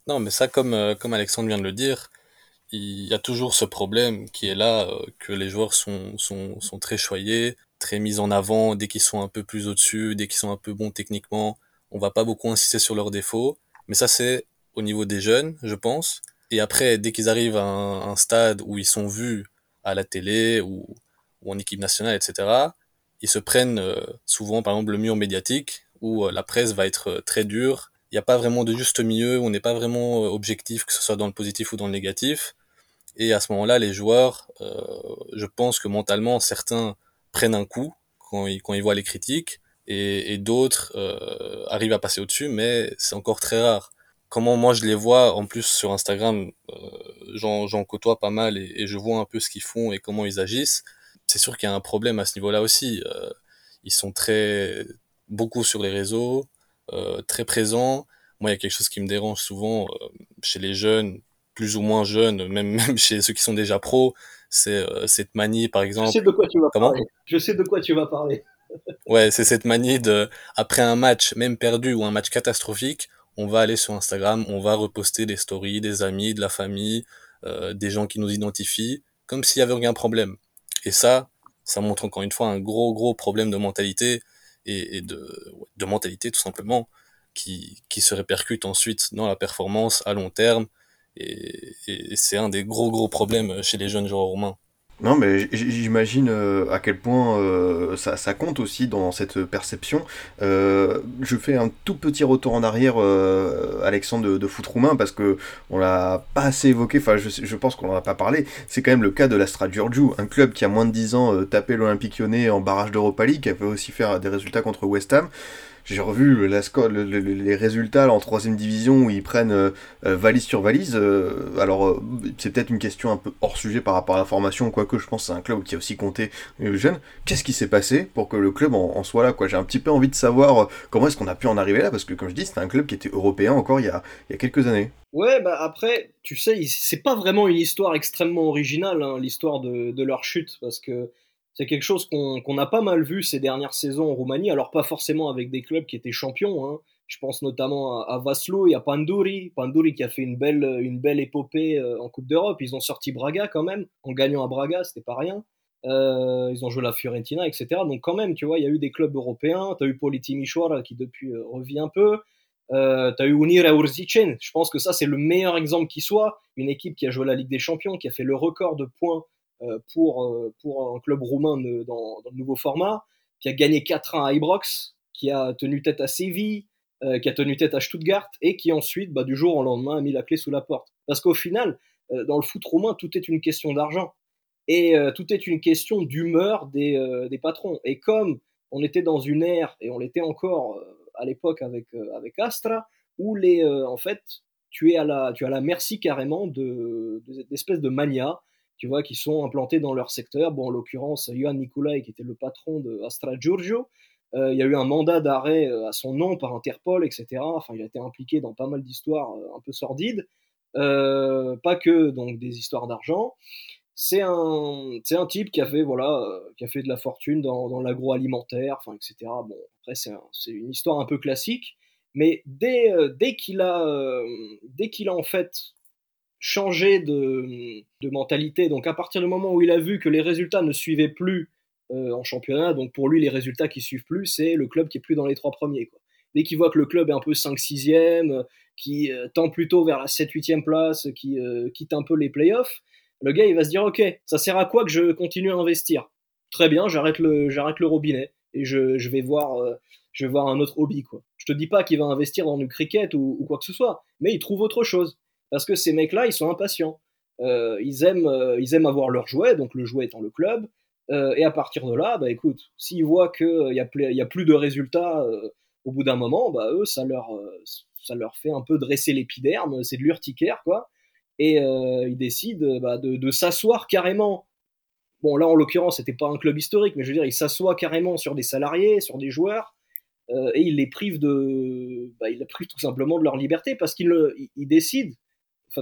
Non, mais ça, comme, euh, comme Alexandre vient de le dire, il y a toujours ce problème qui est là, que les joueurs sont, sont, sont très choyés, très mis en avant dès qu'ils sont un peu plus au-dessus, dès qu'ils sont un peu bons techniquement. On va pas beaucoup insister sur leurs défauts mais ça, c'est au niveau des jeunes, je pense. Et après, dès qu'ils arrivent à un, stade où ils sont vus à la télé ou, ou en équipe nationale, etc., ils se prennent euh, souvent, par exemple, le mur médiatique, où euh, la presse va être euh, très dure. Il n'y a pas vraiment de juste milieu, on n'est pas vraiment objectif, que ce soit dans le positif ou dans le négatif. Et à ce moment-là, les joueurs, euh, je pense que mentalement, certains prennent un coup quand ils, quand ils voient les critiques et, et d'autres euh, arrivent à passer au-dessus, mais c'est encore très rare. Comment moi je les vois, en plus sur Instagram, euh, j'en côtoie pas mal et, et, je vois un peu ce qu'ils font et comment ils agissent. C'est sûr qu'il y a un problème à ce niveau-là aussi. Euh, ils sont très beaucoup sur les réseaux, euh, très présents. Moi, il y a quelque chose qui me dérange souvent euh, chez les jeunes, plus ou moins jeunes, même, même chez ceux qui sont déjà pros, c'est euh, cette manie, par exemple. Je sais de quoi tu vas Comment parler. Je sais de quoi tu vas parler ouais, c'est cette manie de, après un match, même perdu ou un match catastrophique, on va aller sur Instagram, on va reposter des stories, des amis, de la famille, euh, des gens qui nous identifient, comme s'il y avait aucun problème. Et ça, ça montre encore une fois un gros, gros problème de mentalité et, de, de mentalité tout simplement, qui, se répercute ensuite dans la performance à long terme. Et, et c'est un des gros, gros problèmes chez les jeunes joueurs roumains. Non, mais j'imagine euh, à quel point euh, ça, compte aussi dans cette perception. Euh, je fais un tout petit retour en arrière, Alexandre, de, de, foot roumain, parce que on l'a pas assez évoqué, enfin je, pense qu'on en a pas parlé. C'est quand même le cas de l'Astra Giurgiu, un club qui a moins de 10 ans tapé l'Olympique lyonnais en barrage d'Europa League, qui a fait aussi faire des résultats contre West Ham j'ai revu les résultats en troisième division où ils prennent euh, valise sur valise. Euh, alors euh, c'est peut-être une question un peu hors sujet par rapport à la formation, quoique je pense que c'est un club qui a aussi compté les jeunes. Qu'est-ce qui s'est passé pour que le club en, soit là quoi? J'ai un petit peu envie de savoir comment est-ce qu'on a pu en arriver là, parce que comme je dis, c'était un club qui était européen encore il y a, quelques années. Ouais, bah après, tu sais, c'est pas vraiment une histoire extrêmement originale, hein, l'histoire de leur chute, parce que c'est quelque chose qu'on qu a pas mal vu ces dernières saisons en Roumanie, alors pas forcément avec des clubs qui étaient champions. Hein. Je pense notamment à, à Vaslui, à Panduri, Panduri qui a fait une belle, une belle épopée euh, en Coupe d'Europe. Ils ont sorti Braga quand même, en gagnant à Braga, c'était pas rien. Euh, ils ont joué la Fiorentina, etc. Donc quand même, tu vois, il y a eu des clubs européens. Tu as eu Politi Michoara qui depuis euh, revient un peu. Euh, tu as eu Unira Urzicen. Je pense que ça, c'est le meilleur exemple qui soit. Une équipe qui a joué la Ligue des Champions, qui a fait le record de points pour, euh, pour un club roumain de, dans, le nouveau format, qui a gagné 4-1 à Ibrox, qui a tenu tête à Séville, euh, qui a tenu tête à Stuttgart, et qui ensuite, bah, du jour au lendemain, a mis la clé sous la porte. Parce qu'au final, dans le foot roumain, tout est une question d'argent. Et tout est une question d'humeur des, des patrons. Et comme on était dans une ère, et on l'était encore à l'époque avec, avec Astra, où les, en fait, tu es à la, tu la merci carrément de, d'espèces de mania tu vois, qui sont implantés dans leur secteur. Bon, en l'occurrence, Ioan Nicolai, qui était le patron de Giorgio, euh, il y a eu un mandat d'arrêt à son nom par Interpol, etc. Enfin, il a été impliqué dans pas mal d'histoires un peu sordides, euh, pas que donc des histoires d'argent. C'est un, un type qui a fait voilà, euh, qui a fait de la fortune dans, l'agroalimentaire, enfin, etc. Bon, après c'est une histoire un peu classique, mais dès, dès qu'il a, dès qu'il a en fait changer de, de, mentalité. Donc à partir du moment où il a vu que les résultats ne suivaient plus euh, en championnat, donc pour lui les résultats qui suivent plus, c'est le club qui est plus dans les trois premiers. Quoi. Dès qu'il voit que le club est un peu 5-6e, qui euh, tend plutôt vers la 7-8e place, qui euh, quitte un peu les playoffs, le gars il va se dire ok, ça sert à quoi que je continue à investir? Très bien, j'arrête le, j'arrête le robinet et je, je vais voir je vais voir un autre hobby, quoi. Je te dis pas qu'il va investir dans du cricket ou, quoi que ce soit, mais il trouve autre chose. Parce que ces mecs-là, ils sont impatients. Euh, ils, aiment, euh, ils aiment avoir leur jouet, donc le jouet étant le club. Euh, et à partir de là, bah écoute, s'ils voient qu'il n'y a, a plus de résultats au bout d'un moment, bah eux, ça leur, ça leur fait un peu dresser l'épiderme, c'est de l'urticaire, quoi. Et ils décident bah, de, s'asseoir carrément bon là en l'occurrence c'était pas un club historique mais je veux dire ils s'assoient carrément sur des salariés sur des joueurs et il les prive de, bah, il les prive tout simplement de leur liberté parce qu'il il décide, enfin,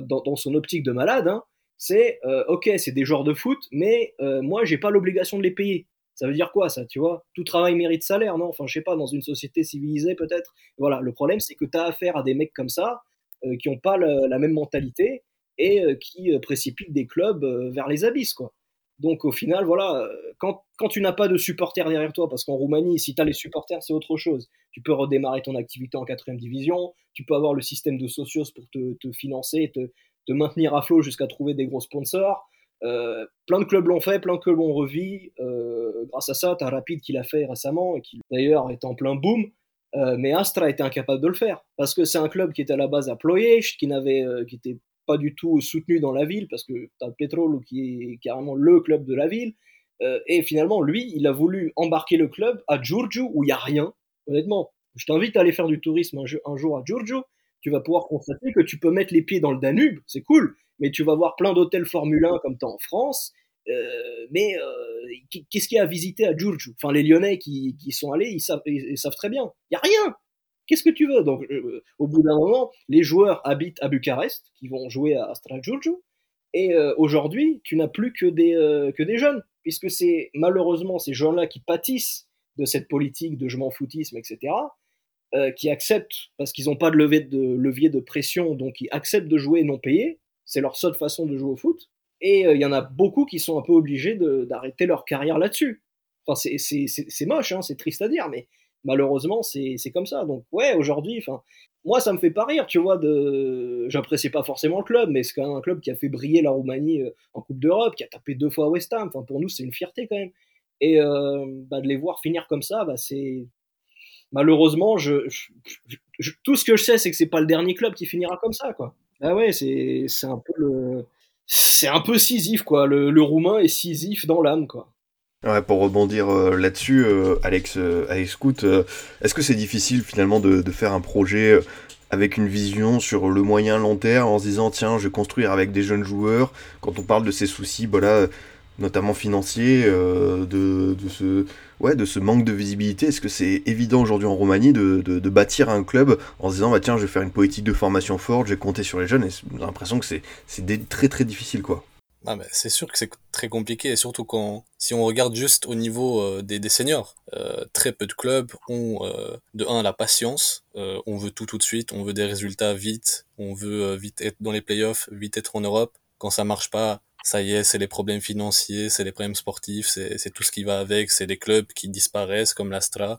dans, son optique de malade, hein, c'est euh, ok, c'est des joueurs de foot, mais euh, moi j'ai pas l'obligation de les payer. Ça veut dire quoi ça, tu vois? Tout travail mérite salaire, non? Enfin, je sais pas, dans une société civilisée peut-être. Voilà, le problème c'est que tu as affaire à des mecs comme ça qui ont pas la même mentalité et qui précipitent des clubs vers les abysses, quoi. Donc au final, voilà, euh, quand, quand tu n'as pas de supporters derrière toi, parce qu'en Roumanie, si tu as les supporters, c'est autre chose. Tu peux redémarrer ton activité en quatrième division, tu peux avoir le système de socios pour te, financer, te, te, maintenir à flot jusqu'à trouver des gros sponsors. Euh, plein de clubs l'ont fait, plein de clubs l'ont revu. Euh, grâce à ça, tu as Rapide qui l'a fait récemment et qui d'ailleurs est en plein boom. Mais Astra était incapable de le faire parce que c'est un club qui était à la base à Ploiești, qui, n'avait, qui était pas du tout soutenu dans la ville, parce que tu as le Pétrole qui est carrément le club de la ville. Euh, et finalement, lui, il a voulu embarquer le club à Giurgiu, où il n'y a rien. Honnêtement, je t'invite à aller faire du tourisme un, jour à Giurgiu. Tu vas pouvoir constater que tu peux mettre les pieds dans le Danube, c'est cool, mais tu vas voir plein d'hôtels Formule 1 comme tu en France. Euh, mais euh, qu'est-ce qu'il y a à visiter à Giurgiu? Enfin, les Lyonnais qui, qui sont allés, ils savent, ils savent très bien. Il n'y a rien Qu'est-ce que tu veux? Donc, euh, au bout d'un moment, les joueurs habitent à Bucarest, qui vont jouer à Strasbourg, et euh, aujourd'hui, tu n'as plus que des, euh, que des jeunes, puisque c'est malheureusement ces gens-là qui pâtissent de cette politique de je m'en foutisme, etc., qui acceptent, parce qu'ils n'ont pas de, levier de pression, donc ils acceptent de jouer non payé, c'est leur seule façon de jouer au foot, et il y en a beaucoup qui sont un peu obligés d'arrêter leur carrière là-dessus. Enfin, c'est moche, hein, c'est triste à dire, mais malheureusement, c'est comme ça. Donc, ouais, aujourd'hui, enfin, moi, ça me fait pas rire, tu vois. De... J'apprécie pas forcément le club, mais c'est quand même un club qui a fait briller la Roumanie euh, en Coupe d'Europe, qui a tapé deux fois West Ham. Enfin, pour nous, c'est une fierté quand même. Et euh, bah, de les voir finir comme ça, bah, c'est malheureusement, je, tout ce que je sais, c'est que c'est pas le dernier club qui finira comme ça, quoi. Ah ouais, c'est un peu le, c'est un peu Sisyphe, quoi. Le, le roumain est Sisyphe dans l'âme, quoi. Pour rebondir euh, là-dessus, euh, Alex, euh, Scout, est-ce que c'est difficile finalement de, faire un projet avec une vision sur le moyen long terme en se disant tiens, je vais construire avec des jeunes joueurs? Quand on parle de ces soucis, voilà, notamment financiers, de, ce, manque de visibilité Est-ce que c'est évident aujourd'hui en Roumanie de, bâtir un club en se disant bah, tiens, je vais faire une politique de formation forte, je vais compter sur les jeunes et J'ai l'impression que c'est très très difficile quoi. Ah bah, c'est sûr que c'est très compliqué, et surtout quand si on regarde juste au niveau euh, des, des, seniors, euh, très peu de clubs ont euh, de un la patience, euh, on veut tout tout de suite, on veut des résultats vite, on veut vite être dans les playoffs, vite être en Europe. Quand ça marche pas, ça y est, c'est les problèmes financiers, c'est les problèmes sportifs, c'est tout ce qui va avec, c'est les clubs qui disparaissent comme l'Astra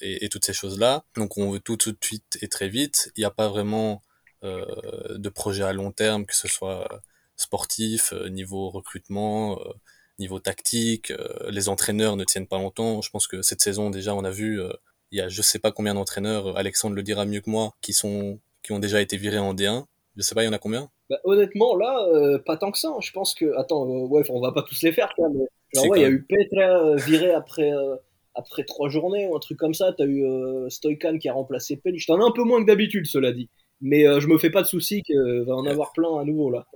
et, et, toutes ces choses-là. Donc on veut tout tout de suite et très vite. Il n'y a pas vraiment de projet à long terme, que ce soit sportif, euh, niveau recrutement, euh, niveau tactique. Euh, les entraîneurs ne tiennent pas longtemps. Je pense que cette saison déjà, on a vu, il y a je sais pas combien d'entraîneurs, Alexandre le dira mieux que moi, qui sont qui ont déjà été virés en D1. Je sais pas, il y en a combien? Bah, Honnêtement, là, pas tant que ça. Je pense que, attends, ouais, on va pas tous les faire, mais il y a eu Petra viré après après trois journées ou un truc comme ça. T'as eu Stoican qui a remplacé Penic. T'en as un peu moins que d'habitude, cela dit. Mais je me fais pas de soucis qu'il va en avoir plein à nouveau là.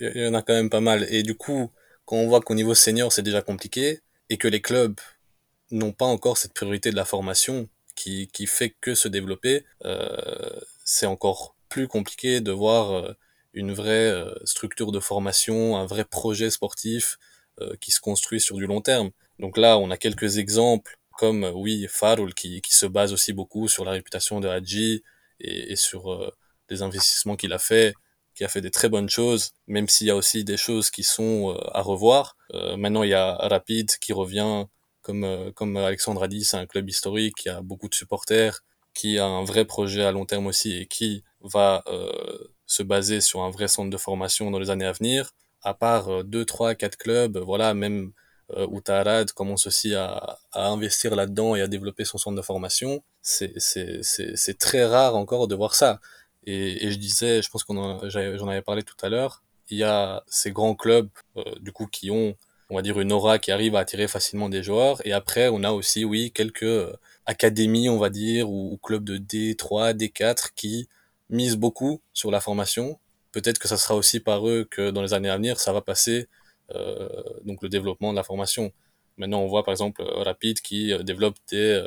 Il y en a quand même pas mal. Et du coup, quand on voit qu'au niveau senior, c'est déjà compliqué, et que les clubs n'ont pas encore cette priorité de la formation qui, qui fait que se développer, euh, c'est encore plus compliqué de voir euh, une vraie euh, structure de formation, un vrai projet sportif euh, qui se construit sur du long terme. Donc là, on a quelques exemples comme, oui, Farul qui, qui se base aussi beaucoup sur la réputation de Hadji et, et sur des investissements qu'il a fait qui a fait des très bonnes choses, même s'il y a aussi des choses qui sont euh, à revoir. Euh, maintenant, il y a Rapide qui revient, comme, euh, comme Alexandre a dit, c'est un club historique qui a beaucoup de supporters, qui a un vrai projet à long terme aussi et qui va se baser sur un vrai centre de formation dans les années à venir. À part deux, trois, quatre clubs, voilà, même euh, Outarad commence aussi à, à investir là-dedans et à développer son centre de formation. c'est très rare encore de voir ça. Et, et je disais, je pense qu'on j'en avais parlé tout à l'heure, il y a ces grands clubs euh, du coup qui ont on va dire une aura qui arrive à attirer facilement des joueurs. Et après on a aussi oui quelques euh, académies on va dire ou, clubs de D3 D4 qui misent beaucoup sur la formation. Peut-être que ça sera aussi par eux que dans les années à venir ça va passer euh, donc le développement de la formation. Maintenant on voit par exemple Rapid qui euh, développe des,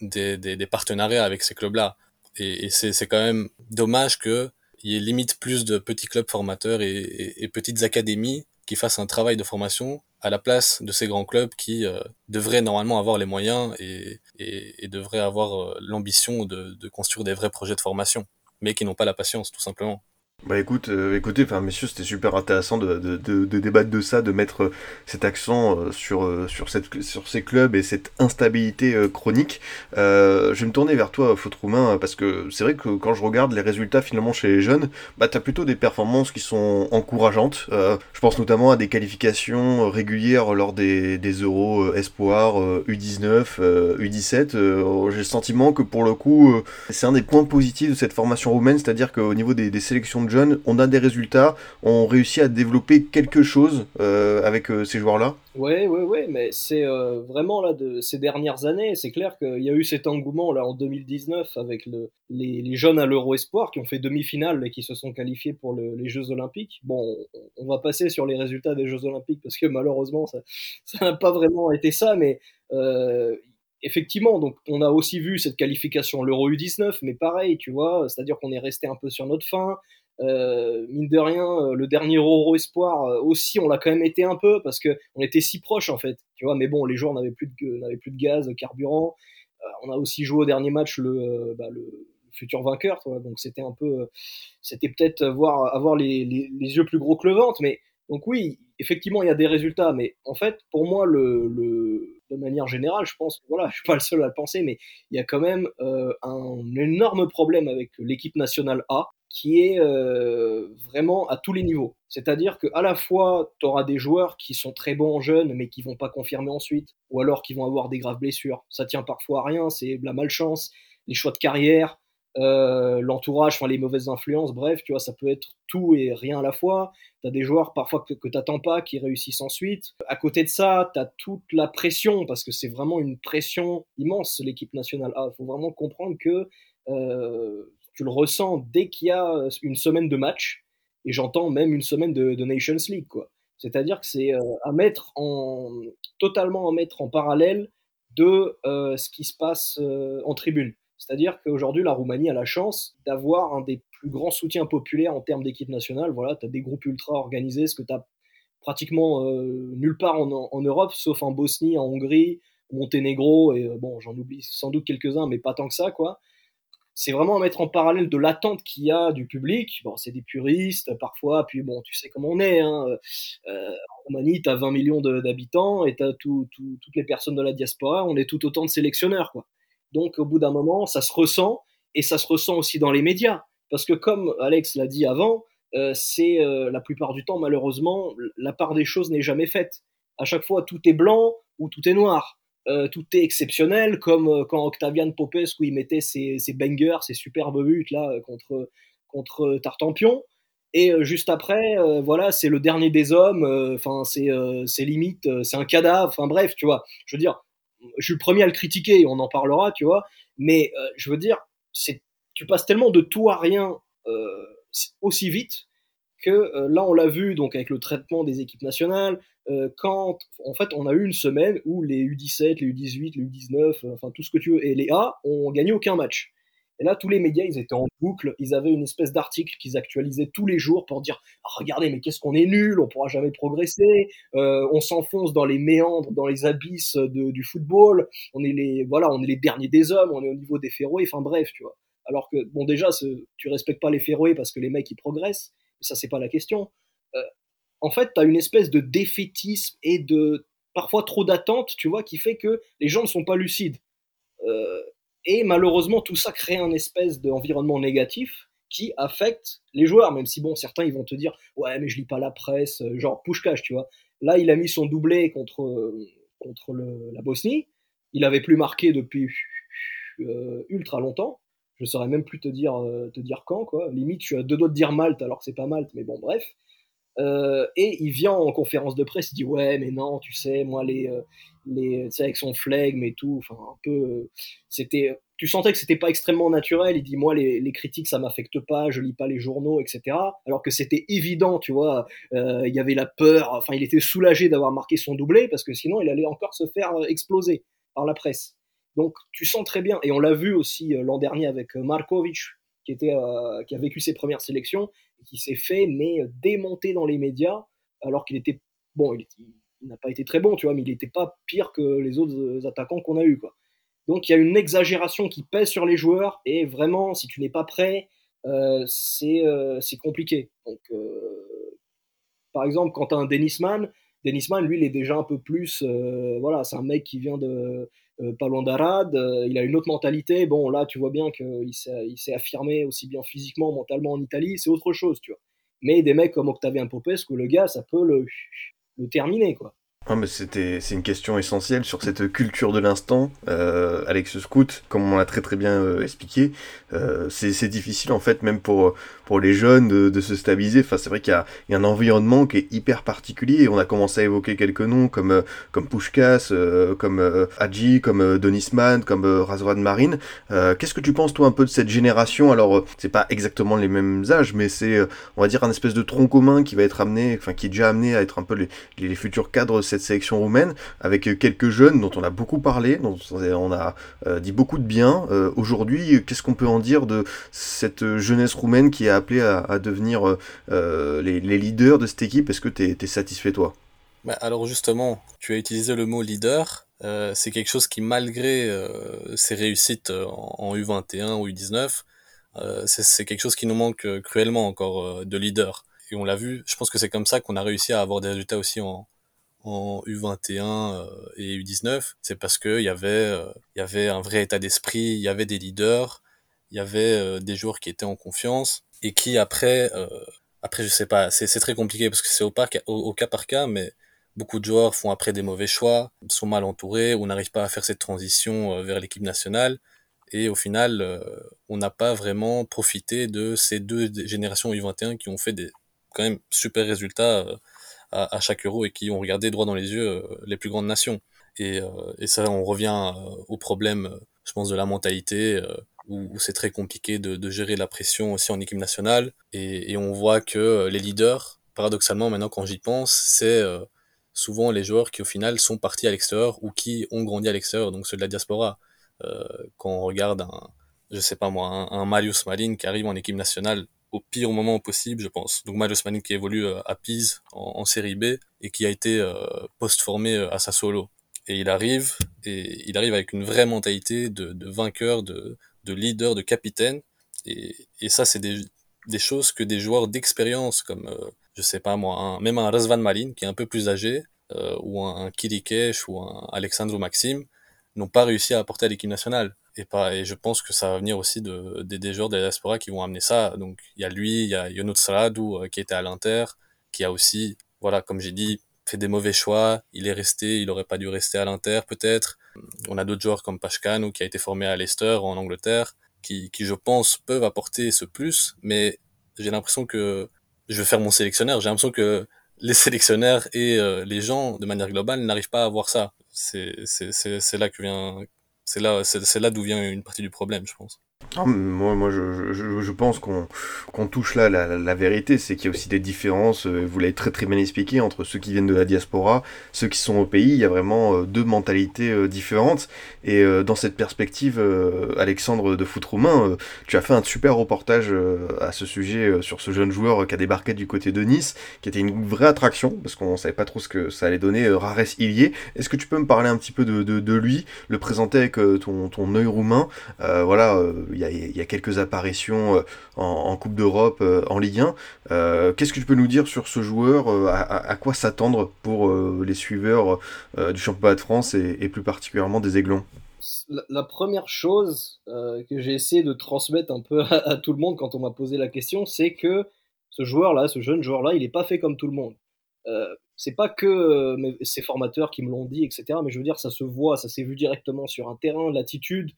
des, des, des partenariats avec ces clubs là et, et c'est quand même dommage que il y ait limite plus de petits clubs formateurs et, et, et, petites académies qui fassent un travail de formation à la place de ces grands clubs qui euh, devraient normalement avoir les moyens et, et devraient avoir euh, l'ambition de, de construire des vrais projets de formation, mais qui n'ont pas la patience tout simplement. Bah écoute, euh, écoutez, enfin messieurs, c'était super intéressant de, de, de, débattre de ça, de mettre euh, cet accent euh, sur, euh, sur, cette, sur ces clubs et cette instabilité euh, chronique. je vais me tourner vers toi, Faute Roumain, parce que c'est vrai que quand je regarde les résultats finalement chez les jeunes, bah t'as plutôt des performances qui sont encourageantes. je pense notamment à des qualifications régulières lors des, des Euros Espoir, U19, U17. J'ai le sentiment que pour le coup, c'est un des points positifs de cette formation roumaine, c'est-à-dire qu'au niveau des sélections de on a des résultats, on réussit à développer quelque chose euh, avec euh, ces joueurs-là Ouais, ouais, ouais, mais c'est euh, vraiment là de ces dernières années, c'est clair qu'il y a eu cet engouement là en 2019 avec le, les, jeunes à l'Euro Espoir qui ont fait demi-finale et qui se sont qualifiés pour le, les Jeux Olympiques. Bon, on, va passer sur les résultats des Jeux Olympiques parce que malheureusement ça n'a pas vraiment été ça, mais effectivement, donc on a aussi vu cette qualification l'Euro U19, mais pareil, tu vois, c'est-à-dire qu'on est resté un peu sur notre fin. Euh, mine de rien, euh, le dernier Euro Espoir euh, aussi, on l'a quand même été un peu parce que on était si proches en fait, tu vois. Mais bon, les joueurs n'avaient plus de plus de gaz, de carburant. On a aussi joué au dernier match le, bah, futur vainqueur, donc c'était un peu, c'était peut-être voir avoir les, les, yeux plus gros que le ventre. Mais donc oui, effectivement, il y a des résultats, mais en fait, pour moi, le, le de manière générale, je pense que voilà, je suis pas le seul à le penser, mais il y a quand même euh, un énorme problème avec l'équipe nationale A qui est euh, vraiment à tous les niveaux. C'est-à-dire qu'à la fois, tu auras des joueurs qui sont très bons en jeunes, mais qui vont pas confirmer ensuite, ou alors qui vont avoir des graves blessures. Ça tient parfois à rien, c'est de la malchance, les choix de carrière, euh, l'entourage, enfin les mauvaises influences, bref, tu vois, ça peut être tout et rien à la fois. Tu as des joueurs parfois que, t'attends pas qui réussissent ensuite. À côté de ça, tu as toute la pression, parce que c'est vraiment une pression immense, l'équipe nationale A. Il faut vraiment comprendre que euh, tu le ressens dès qu'il y a une semaine de match, et j'entends même une semaine de, Nations League, quoi. C'est-à-dire que c'est euh, à mettre en totalement à mettre en parallèle de ce qui se passe en tribune. C'est-à-dire qu'aujourd'hui, la Roumanie a la chance d'avoir un des plus grands soutiens populaires en termes d'équipe nationale. Voilà, tu as des groupes ultra organisés, ce que tu as pratiquement euh, nulle part en, Europe, sauf en Bosnie, en Hongrie, Monténégro, et bon, j'en oublie sans doute quelques-uns, mais pas tant que ça, quoi c'est vraiment à mettre en parallèle de l'attente qu'il y a du public. Bon, c'est des puristes parfois, puis bon, tu sais comment on est. Hein. Euh, en Roumanie, tu as 20 millions d'habitants et tu as tout, toutes les personnes de la diaspora, on est tout autant de sélectionneurs. Quoi. Donc au bout d'un moment, ça se ressent et ça se ressent aussi dans les médias. Parce que comme Alex l'a dit avant, euh, c'est euh, la plupart du temps, malheureusement, la part des choses n'est jamais faite. À chaque fois, tout est blanc ou tout est noir. Euh, tout est exceptionnel, comme quand Octavian Popescu il mettait ses, bangers, ses superbes buts là contre contre Tartampion. Et juste après, voilà, c'est le dernier des hommes. Enfin, c'est c'est limite, c'est un cadavre. Enfin bref, tu vois. Je veux dire, je suis le premier à le critiquer, on en parlera, tu vois. Mais je veux dire, c'est tu passes tellement de tout à rien aussi vite que euh, là on l'a vu donc avec le traitement des équipes nationales euh, quand en fait on a eu une semaine où les U17 les U18 les U19 euh, enfin tout ce que tu veux et les A ont gagné aucun match et là tous les médias ils étaient en boucle. Ils avaient une espèce d'article qu'ils actualisaient tous les jours pour dire oh, regardez mais qu'est-ce qu'on est nul on pourra jamais progresser. Euh, on s'enfonce dans les méandres dans les abysses du football. On est les voilà on est les derniers des hommes on est au niveau des Féroé enfin bref tu vois. Alors que bon déjà tu respectes pas les Féroé parce que les mecs ils progressent. Ça c'est pas la question. Euh, en fait, tu as une espèce de défaitisme et de parfois trop d'attente, tu vois, qui fait que les gens ne sont pas lucides. Euh, et malheureusement, tout ça crée un espèce d'environnement négatif qui affecte les joueurs, même si bon, certains ils vont te dire ouais mais je lis pas la presse, euh, genre Pushkash, tu vois. Là, il a mis son doublé contre contre le, la Bosnie, il avait plus marqué depuis depuis ultra longtemps. Je saurais même plus te dire, te dire quand, quoi. Limite, je suis à deux doigts de dire Malte, alors que c'est pas Malte, mais bon, bref. Et il vient en conférence de presse, il dit ouais mais non tu sais moi les les tu avec son flegme et tout enfin un peu c'était tu sentais que c'était pas extrêmement naturel. Il dit moi les, les critiques ça m'affecte pas, je lis pas les journaux, etc. Alors que c'était évident, tu vois. Euh, il y avait la peur. Enfin, il était soulagé d'avoir marqué son doublé parce que sinon il allait encore se faire euh, exploser par la presse. Donc tu sens très bien. Et on l'a vu aussi euh, l'an dernier avec Markovic qui était qui a vécu ses premières sélections qui s'est fait mais démonter dans les médias alors qu'il était bon, il, n'a pas été très bon, tu vois, mais il n'était pas pire que les autres attaquants qu'on a eu, quoi. Donc il y a une exagération qui pèse sur les joueurs et vraiment, si tu n'es pas prêt, euh, euh, c'est compliqué. Donc, euh, par exemple, quand tu as un Dennisman, Dennisman, lui, il est déjà un peu plus. voilà, c'est un mec qui vient de pas loin d'Arad, il a une autre mentalité. Bon, là, tu vois bien qu'il s'est affirmé aussi bien physiquement, mentalement en Italie, c'est autre chose, tu vois. Mais des mecs comme Octavien Popescu, le gars, ça peut le, terminer, quoi. Ah, mais c'était, c'est une question essentielle sur cette culture de l'instant. Euh, Alex Scout, comme on l'a très très bien euh, expliqué, euh, c'est difficile en fait, même pour, pour les jeunes, de, de se stabiliser. Enfin, c'est vrai qu'il y a, a un environnement qui est hyper particulier. On a commencé à évoquer quelques noms comme, euh, comme Pushkas, euh, comme Hadji, comme Donisman, comme Razvan Marine. qu'est-ce que tu penses, toi, un peu de cette génération? Alors, c'est pas exactement les mêmes âges, mais c'est, on va dire, un espèce de tronc commun qui va être amené, enfin, qui est déjà amené à être un peu les, les futurs cadres cette sélection roumaine, avec quelques jeunes dont on a beaucoup parlé, dont on a euh, dit beaucoup de bien. Euh, aujourd'hui, qu'est-ce qu'on peut en dire de cette jeunesse roumaine qui est à, devenir euh, les, leaders de cette équipe Est-ce que tu es, satisfait, toi? Bah, Alors justement, tu as utilisé le mot leader. c'est quelque chose qui, malgré ses réussites en, U21 ou U19, c'est quelque chose qui nous manque cruellement encore de leader. Et on l'a vu, je pense que c'est comme ça qu'on a réussi à avoir des résultats aussi en, en U21 euh, et U19, c'est parce que y avait euh, il y avait un vrai état d'esprit, il y avait des leaders, il y avait euh, des joueurs qui étaient en confiance et qui après après je sais pas, c'est très compliqué parce que c'est au, au, cas par cas, mais beaucoup de joueurs font après des mauvais choix, sont mal entourés ou n'arrivent pas à faire cette transition vers l'équipe nationale. Et au final, on n'a pas vraiment profité de ces deux générations U21 qui ont fait des quand même super résultats à, à, chaque euro et qui ont regardé droit dans les yeux euh, les plus grandes nations. Et, euh, et ça, on revient euh, au problème, je pense, de la mentalité, où, c'est très compliqué de, gérer la pression aussi en équipe nationale. Et, on voit que les leaders, paradoxalement, maintenant quand j'y pense, c'est souvent les joueurs qui au final sont partis à l'extérieur ou qui ont grandi à l'extérieur, donc ceux de la diaspora. Euh, quand on regarde un, je sais pas moi, un, un Marius Malin qui arrive en équipe nationale au pire moment possible, je pense. Donc Marius Manning qui évolue euh, à Pise en, série B et qui a été euh, post-formé euh, à Sassuolo. Et il arrive, et il arrive avec une vraie mentalité de vainqueur, de, de leader, de capitaine. Et, et ça, c'est des, des choses que des joueurs d'expérience comme, je sais pas moi, même un Razvan Malin qui est un peu plus âgé, ou un, Kirikesh ou un Alexandro Maxime, n'ont pas réussi à apporter à l'équipe nationale. Et pas et je pense que ça va venir aussi de des, joueurs de la diaspora qui vont amener ça. Donc il y a lui il y a Yono Saladou euh, qui était à l'Inter qui a aussi voilà comme j'ai dit fait des mauvais choix. Il est resté il aurait pas dû rester à l'Inter peut-être on a d'autres joueurs comme Pashkano qui a été formé à Leicester en Angleterre qui qui je pense peuvent apporter ce plus mais j'ai l'impression que je vais faire mon sélectionneur j'ai l'impression que les sélectionneurs et euh, les gens de manière globale n'arrivent pas à voir ça c'est là que vient c'est là, c'est là d'où vient une partie du problème, je pense. Ah, moi, moi je, pense qu'on touche là la, vérité, c'est qu'il y a aussi des différences, euh, vous l'avez très très bien expliqué, entre ceux qui viennent de la diaspora, ceux qui sont au pays, il y a vraiment euh, deux mentalités euh, différentes. Et dans cette perspective, Alexandre de Foot Roumain, tu as fait un super reportage à ce sujet sur ce jeune joueur qui a débarqué du côté de Nice, qui était une vraie attraction, parce qu'on savait pas trop ce que ça allait donner, Rares Ilié. Est-ce que tu peux me parler un petit peu de, lui, le présenter avec ton, œil roumain? Voilà, il y, a, quelques apparitions euh, en, Coupe d'Europe, euh, en Ligue 1. Euh, qu'est-ce que tu peux nous dire sur ce joueur à, quoi s'attendre pour les suiveurs du championnat de France et, plus particulièrement des Aiglons? La, première chose que j'ai essayé de transmettre un peu à, tout le monde quand on m'a posé la question, c'est que ce joueur-là, ce jeune joueur-là, il n'est pas fait comme tout le monde. Euh, c'est pas que ces formateurs qui me l'ont dit, etc. Mais je veux dire, ça se voit, ça s'est vu directement sur un terrain, l'attitude,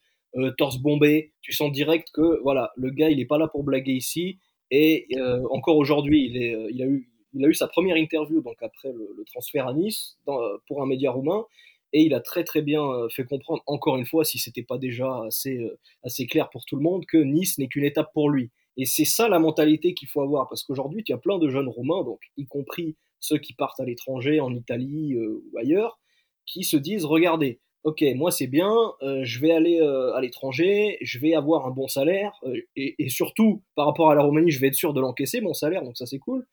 torse bombé. Tu sens direct que voilà, le gars, il est pas là pour blaguer ici. Et encore aujourd'hui, il, est, il, a eu, sa première interview donc après le, transfert à Nice pour un média roumain et il a très très bien fait comprendre encore une fois si c'était pas déjà assez assez clair pour tout le monde que Nice n'est qu'une étape pour lui et c'est ça la mentalité qu'il faut avoir parce qu'aujourd'hui tu as plein de jeunes roumains donc y compris ceux qui partent à l'étranger en Italie ou ailleurs qui se disent regardez ok, moi c'est bien, je vais aller à l'étranger, je vais avoir un bon salaire, et, et, surtout par rapport à la Roumanie, je vais être sûr de l'encaisser, mon salaire, donc ça c'est cool.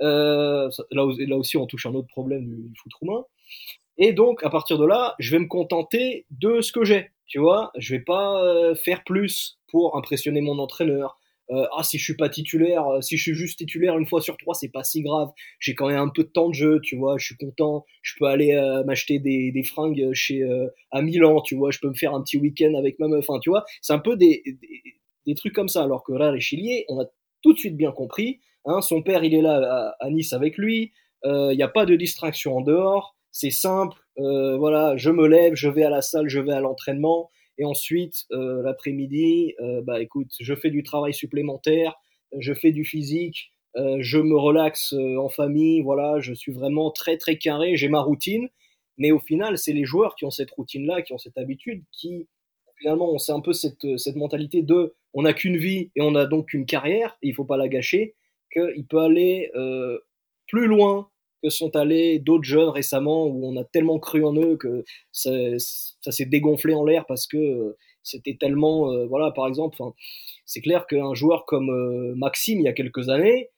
Euh, là, aussi, on touche un autre problème du, foot roumain. Et donc, à partir de là, je vais me contenter de ce que j'ai. Tu vois, je vais pas euh, faire plus pour impressionner mon entraîneur. Euh, ah, si je suis pas titulaire, si je suis juste titulaire une fois sur trois, c'est pas si grave. J'ai quand même un peu de temps de jeu, tu vois. Je suis content. Je peux aller m'acheter des, fringues chez à Milan, tu vois. Je peux me faire un petit week-end avec ma meuf. Enfin, tu vois, c'est un peu des, des, trucs comme ça. Alors que là, les Chiliers, on a tout de suite bien compris Hein, son père, il est là à, Nice avec lui. Il euh, n'y a pas de distraction en dehors. C'est simple. Euh, voilà, je me lève, je vais à la salle, je vais à l'entraînement. Et ensuite, euh, l'après-midi, bah écoute, je fais du travail supplémentaire, je fais du physique, je me relaxe en famille. Voilà, je suis vraiment très très carré. J'ai ma routine. Mais au final, c'est les joueurs qui ont cette routine-là, qui ont cette habitude, qui finalement, on sait un peu cette, cette mentalité de on n'a qu'une vie et on a donc une carrière, et il faut pas la gâcher qu'il peut aller euh, plus loin sont allés d'autres jeunes récemment où on a tellement cru en eux que ça, s'est dégonflé en l'air parce que euh, c'était tellement euh, voilà par exemple c'est clair qu'un joueur comme Maxime il y a quelques années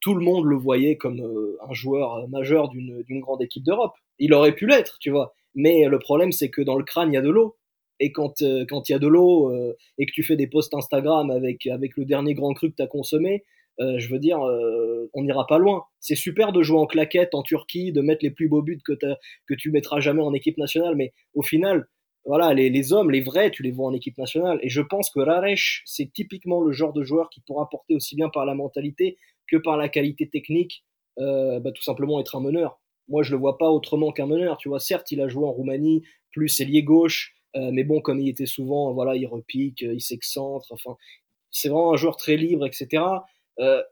tout le monde le voyait comme un joueur majeur d'une grande équipe d'Europe. Il aurait pu l'être tu vois. Mais le problème c'est que dans le crâne il y a de l'eau. Et quand quand il y a de l'eau et que tu fais des posts Instagram avec avec le dernier grand cru que tu as consommé euh, je veux dire, euh, on n'ira pas loin. C'est super de jouer en claquette en Turquie, de mettre les plus beaux buts que, que tu mettras jamais en équipe nationale, mais au final, voilà, les, hommes, les vrais, tu les vois en équipe nationale. Et je pense que Raresh, c'est typiquement le genre de joueur qui pourra porter aussi bien par la mentalité que par la qualité technique, euh, bah, tout simplement être un meneur. Moi, je le vois pas autrement qu'un meneur. Tu vois, certes, il a joué en Roumanie, plus ailier gauche, mais bon, comme il était souvent, voilà, il repique, il s'excentre. Enfin, c'est vraiment un joueur très libre, etc. Euh,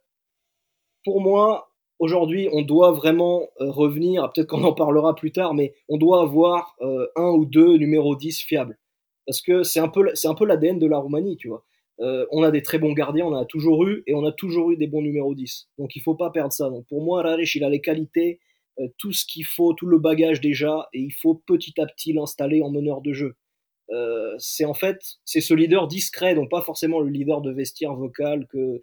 pour moi, aujourd'hui, on doit vraiment euh, revenir, peut-être qu'on en parlera plus tard, mais on doit avoir euh, un ou deux numéros 10 fiables. Parce que c'est un peu, peu l'ADN de la Roumanie, tu vois. on a des très bons gardiens, on en a toujours eu, et on a toujours eu des bons numéros 10. Donc il faut pas perdre ça. Pour moi, Raresh, il a les qualités, tout ce qu'il faut, tout le bagage déjà, et il faut petit à petit l'installer en meneur de jeu. c'est en fait, c'est ce leader discret, donc pas forcément le leader de vestiaire vocal que,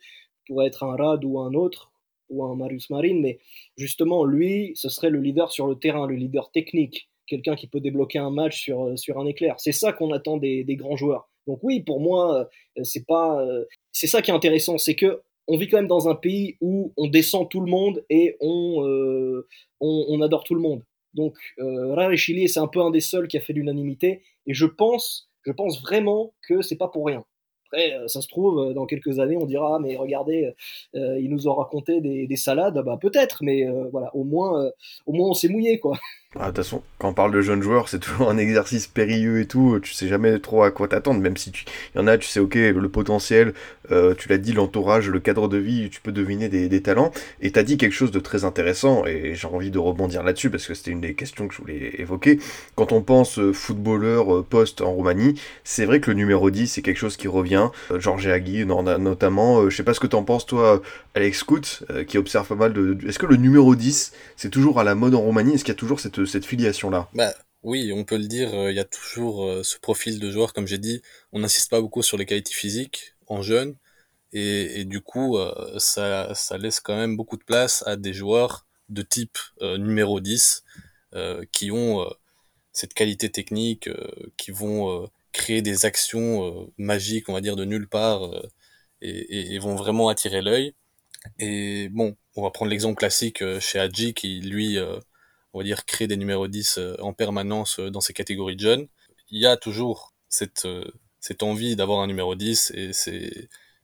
pourrait être un Rad ou un autre, ou un Marius Marine, mais justement, lui, ce serait le leader sur le terrain, le leader technique, quelqu'un qui peut débloquer un match sur, euh, sur un éclair. C'est ça qu'on attend des, grands joueurs. Donc oui, pour moi, euh, c'est pas, euh, c'est ça qui est intéressant, c'est que on vit quand même dans un pays où on descend tout le monde et on, on, adore tout le monde. Donc euh, Chili, c'est un peu un des seuls qui a fait l'unanimité, et je pense, je pense vraiment que c'est pas pour rien. Après, euh, ça se trouve, euh, dans quelques années, on dira, mais regardez, euh, ils nous ont raconté des, salades, bah peut-être, mais voilà, au moins, au moins on s'est mouillé, quoi. Ah, de toute façon, quand on parle de jeunes joueurs, c'est toujours un exercice périlleux et tout. Tu sais jamais trop à quoi t'attendre, même si y en a, tu sais, ok, le potentiel, euh, tu l'as dit, l'entourage, le cadre de vie, tu peux deviner des, talents. Et t'as dit quelque chose de très intéressant, et j'ai envie de rebondir là-dessus parce que c'était une des questions que je voulais évoquer. Quand on pense euh, footballeur euh, poste en Roumanie, c'est vrai que le numéro 10, c'est quelque chose qui revient. Georges Agui, notamment. je sais pas ce que t'en penses, toi, Alex Scout, qui observe pas mal de. Est-ce que le numéro 10, c'est toujours à la mode en Roumanie Est-ce qu'il y a toujours cette cette, filiation-là? Bah, Oui, on peut le dire, euh, il y a toujours euh, ce profil de joueur, comme j'ai dit, on n'insiste pas beaucoup sur les qualités physiques en jeune, et, du coup, euh, ça laisse quand même beaucoup de place à des joueurs de type numéro 10, qui ont cette qualité technique, qui vont créer des actions magiques, on va dire, de nulle part, et, et, vont vraiment attirer l'œil. Et bon, on va prendre l'exemple classique chez Hadji, qui lui on va dire, créer des numéros 10 euh, en permanence euh, dans ces catégories de jeunes. Il y a toujours cette, euh, cette envie d'avoir un numéro 10 et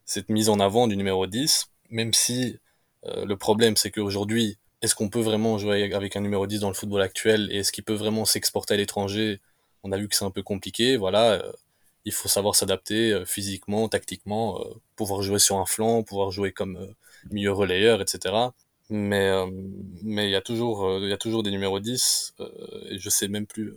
cette mise en avant du numéro 10, même si le problème c'est qu'aujourd'hui, est-ce qu'on peut vraiment jouer avec un numéro 10 dans le football actuel et est-ce qu'il peut vraiment s'exporter à l'étranger On a vu que c'est un peu compliqué, voilà. il faut savoir s'adapter physiquement, tactiquement, pouvoir jouer sur un flanc, pouvoir jouer comme milieu relayeur, etc. Mais mais il y a toujours il y a toujours des numéros 10 et je sais même plus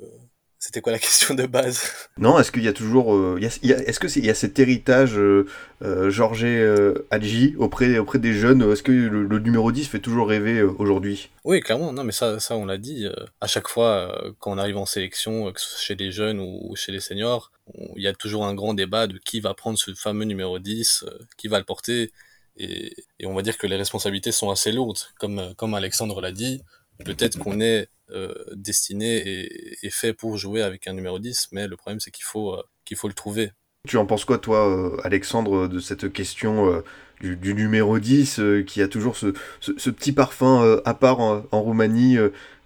c'était quoi la question de base? Non, est-ce qu'il y a toujours, euh, est-ce que y a cet héritage euh, euh Georges euh, Hadji auprès auprès des jeunes? Est-ce que le, numéro 10 fait toujours rêver aujourd'hui? Oui, clairement. Non, mais ça, ça on l'a dit. à chaque fois, quand on arrive en sélection, que ce soit chez les jeunes ou chez les seniors, il y a toujours un grand débat de qui va prendre ce fameux numéro 10, qui va le porter. Et, et, on va dire que les responsabilités sont assez lourdes, comme comme Alexandre l'a dit. Peut-être qu'on est euh, destiné et, fait pour jouer avec un numéro 10, mais le problème c'est qu'il faut, euh, qu'il faut le trouver. Tu en penses quoi, toi, euh, Alexandre, de cette question du, numéro 10 qui a toujours ce, ce, petit parfum à part en, Roumanie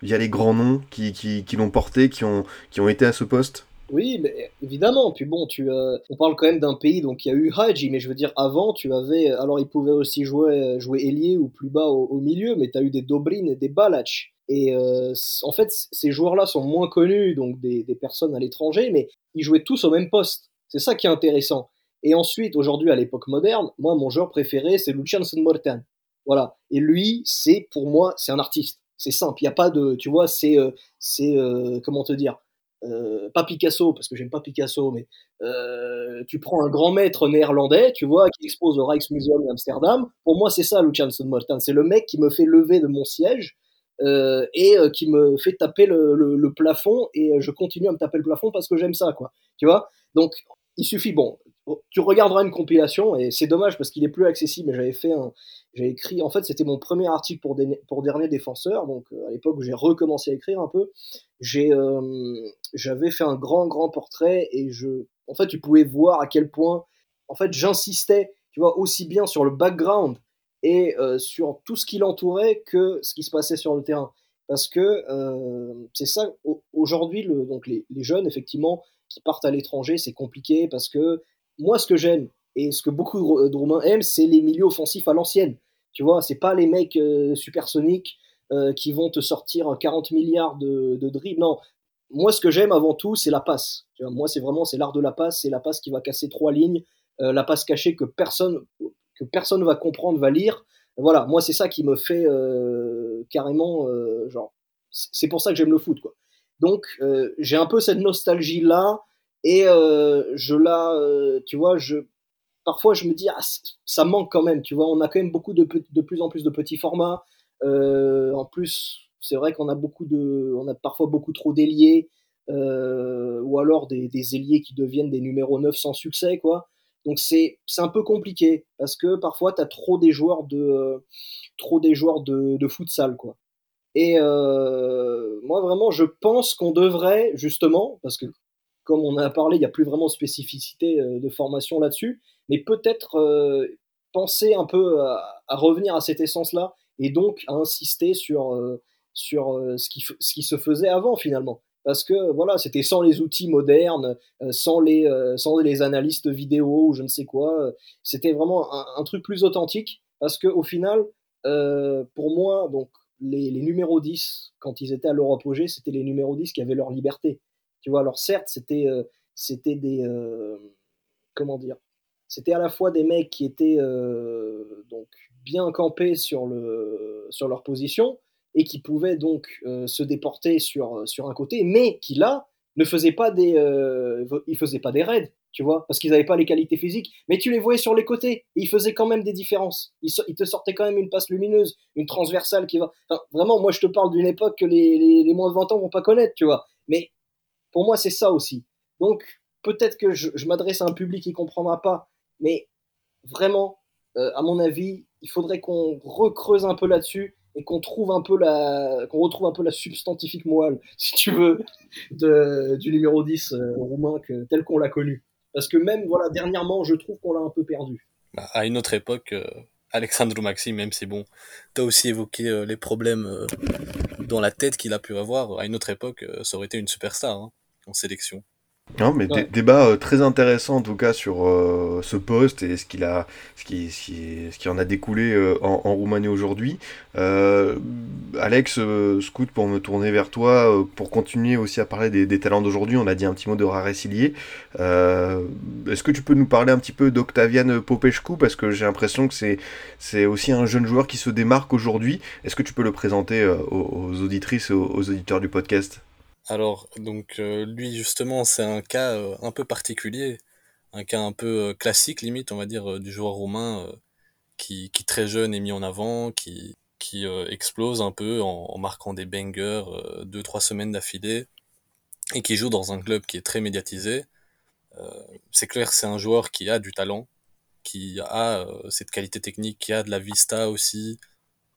via les grands noms qui, qui, qui l'ont porté, qui ont, qui ont été à ce poste? Oui, mais évidemment. Puis bon, tu, on parle quand même d'un pays donc il y a eu Haji, mais je veux dire avant tu avais, alors il pouvait aussi jouer jouer ailier ou plus bas au, milieu, mais tu as eu des Dobrin et des Balac. Et euh, en fait, ces joueurs-là sont moins connus, donc des, personnes à l'étranger, mais ils jouaient tous au même poste. C'est ça qui est intéressant. Et ensuite, aujourd'hui, à l'époque moderne, moi, mon joueur préféré, c'est Lucian Morten. Voilà. Et lui, c'est pour moi, c'est un artiste. C'est simple. Il n'y a pas de, tu vois, c'est, euh, c'est, euh, comment te dire, pas Picasso parce que j'aime pas Picasso, mais tu prends un grand maître néerlandais, tu vois, qui expose au Rijksmuseum d'Amsterdam. Pour moi, c'est ça, Lucian Morten. C'est le mec qui me fait lever de mon siège euh, et euh, qui me fait taper le, plafond et euh, je continue à me taper le plafond parce que j'aime ça quoi. Tu vois? Donc il suffit bon tu regarderas une compilation et c'est dommage parce qu'il est plus accessible mais j'avais fait un j'ai écrit en fait c'était mon premier article pour pour dernier défenseur donc à l'époque où j'ai recommencé à écrire un peu. J'ai j'avais fait un grand grand portrait et je en fait tu pouvais voir à quel point en fait j'insistais tu vois aussi bien sur le background et euh, sur tout ce qui l'entourait que ce qui se passait sur le terrain. Parce que euh, c'est ça, aujourd'hui, donc les, jeunes, effectivement, qui partent à l'étranger, c'est compliqué parce que moi, ce que j'aime et ce que beaucoup de Roumains aiment, c'est les milieux offensifs à l'ancienne. Tu vois, c'est pas les mecs euh, supersoniques euh, qui vont te sortir 40 milliards de, de dribbles. Non, moi, ce que j'aime avant tout, c'est la passe. Moi, c'est vraiment c'est l'art de la passe, c'est la passe qui va casser trois lignes, la passe cachée que personne, que personne va comprendre, va lire. Voilà, moi c'est ça qui me fait euh, carrément euh, genre. C'est pour ça que j'aime le foot quoi. Donc euh, j'ai un peu cette nostalgie là et je la, tu vois, je parfois je me dis ah, ça manque quand même, tu vois, on a quand même beaucoup de, plus en plus de petits formats. en plus, c'est vrai qu'on a beaucoup de, on a parfois beaucoup trop d'ailiers. ou alors des, des ailiers qui deviennent des numéros 9 sans succès, quoi. Donc c'est un peu compliqué parce que parfois tu as trop des joueurs de trop des joueurs de, futsal quoi. Et euh, moi vraiment je pense qu'on devrait justement parce que comme on a parlé il n'y a plus vraiment spécificité euh, de formation là-dessus, mais peut-être euh, penser un peu à, revenir à cette essence là et donc à insister sur ce qui se faisait avant finalement parce que voilà, c'était sans les outils modernes, euh, sans les euh, sans les analystes vidéo ou je ne sais quoi. Euh, c'était vraiment un, truc plus authentique parce que au final, pour moi, donc les, numéros 10 quand ils étaient à leur apogée, c'était les numéros 10 qui avaient leur liberté. Tu vois, alors certes, c'était c'était des comment dire, c'était à la fois des mecs qui étaient donc bien campés sur le sur leur position et qui pouvait donc euh, se déporter sur, euh, sur un côté, mais qui là ne faisait pas des, euh, pas des raids, tu vois, parce qu'ils n'avaient pas les qualités physiques, mais tu les voyais sur les côtés, et ils faisaient quand même des différences. Ils, te sortaient quand même une passe lumineuse, une transversale qui va. vraiment, moi je te parle d'une époque que les, les, moins de 20 ans vont pas connaître, tu vois. Mais pour moi, c'est ça aussi. Donc peut-être que je, m'adresse à un public qui comprendra pas, mais vraiment, à mon avis, il faudrait qu'on recreuse un peu là-dessus et qu'on retrouve un peu la substantifique moelle si tu veux du numéro 10 euh, roumain tel qu'on l'a connu. Parce que même voilà dernièrement je trouve qu'on l'a un peu perdu. Bah, à une autre époque euh, Alexandre Maxime même c'est bon. Tu as aussi évoqué euh, les problèmes dans la tête qu'il a pu avoir. À une autre époque ça aurait été une superstar hein, en sélection Non, mais débat très intéressant en tout cas sur ce poste et ce qu'il a, ce qui, ce qui, en a découlé en, en, Roumanie aujourd'hui. Alex, Scout, pour me tourner vers toi, pour continuer aussi à parler des, des talents d'aujourd'hui, on a dit un petit mot de Raresilier. Est-ce que tu peux nous parler un petit peu d'Octavian Popescu? Parce que j'ai l'impression que c'est c'est aussi un jeune joueur qui se démarque aujourd'hui. Est-ce que tu peux le présenter aux, auditrices et aux auditeurs du podcast? Alors, donc euh, lui justement, c'est un cas euh, un peu particulier, un cas un peu euh, classique limite, on va dire, du joueur roumain qui, qui très jeune est mis en avant, qui, qui explose un peu en, marquant des bangers deux trois semaines d'affilée et qui joue dans un club qui est très médiatisé. c'est clair, c'est un joueur qui a du talent, qui a cette qualité technique, qui a de la vista aussi.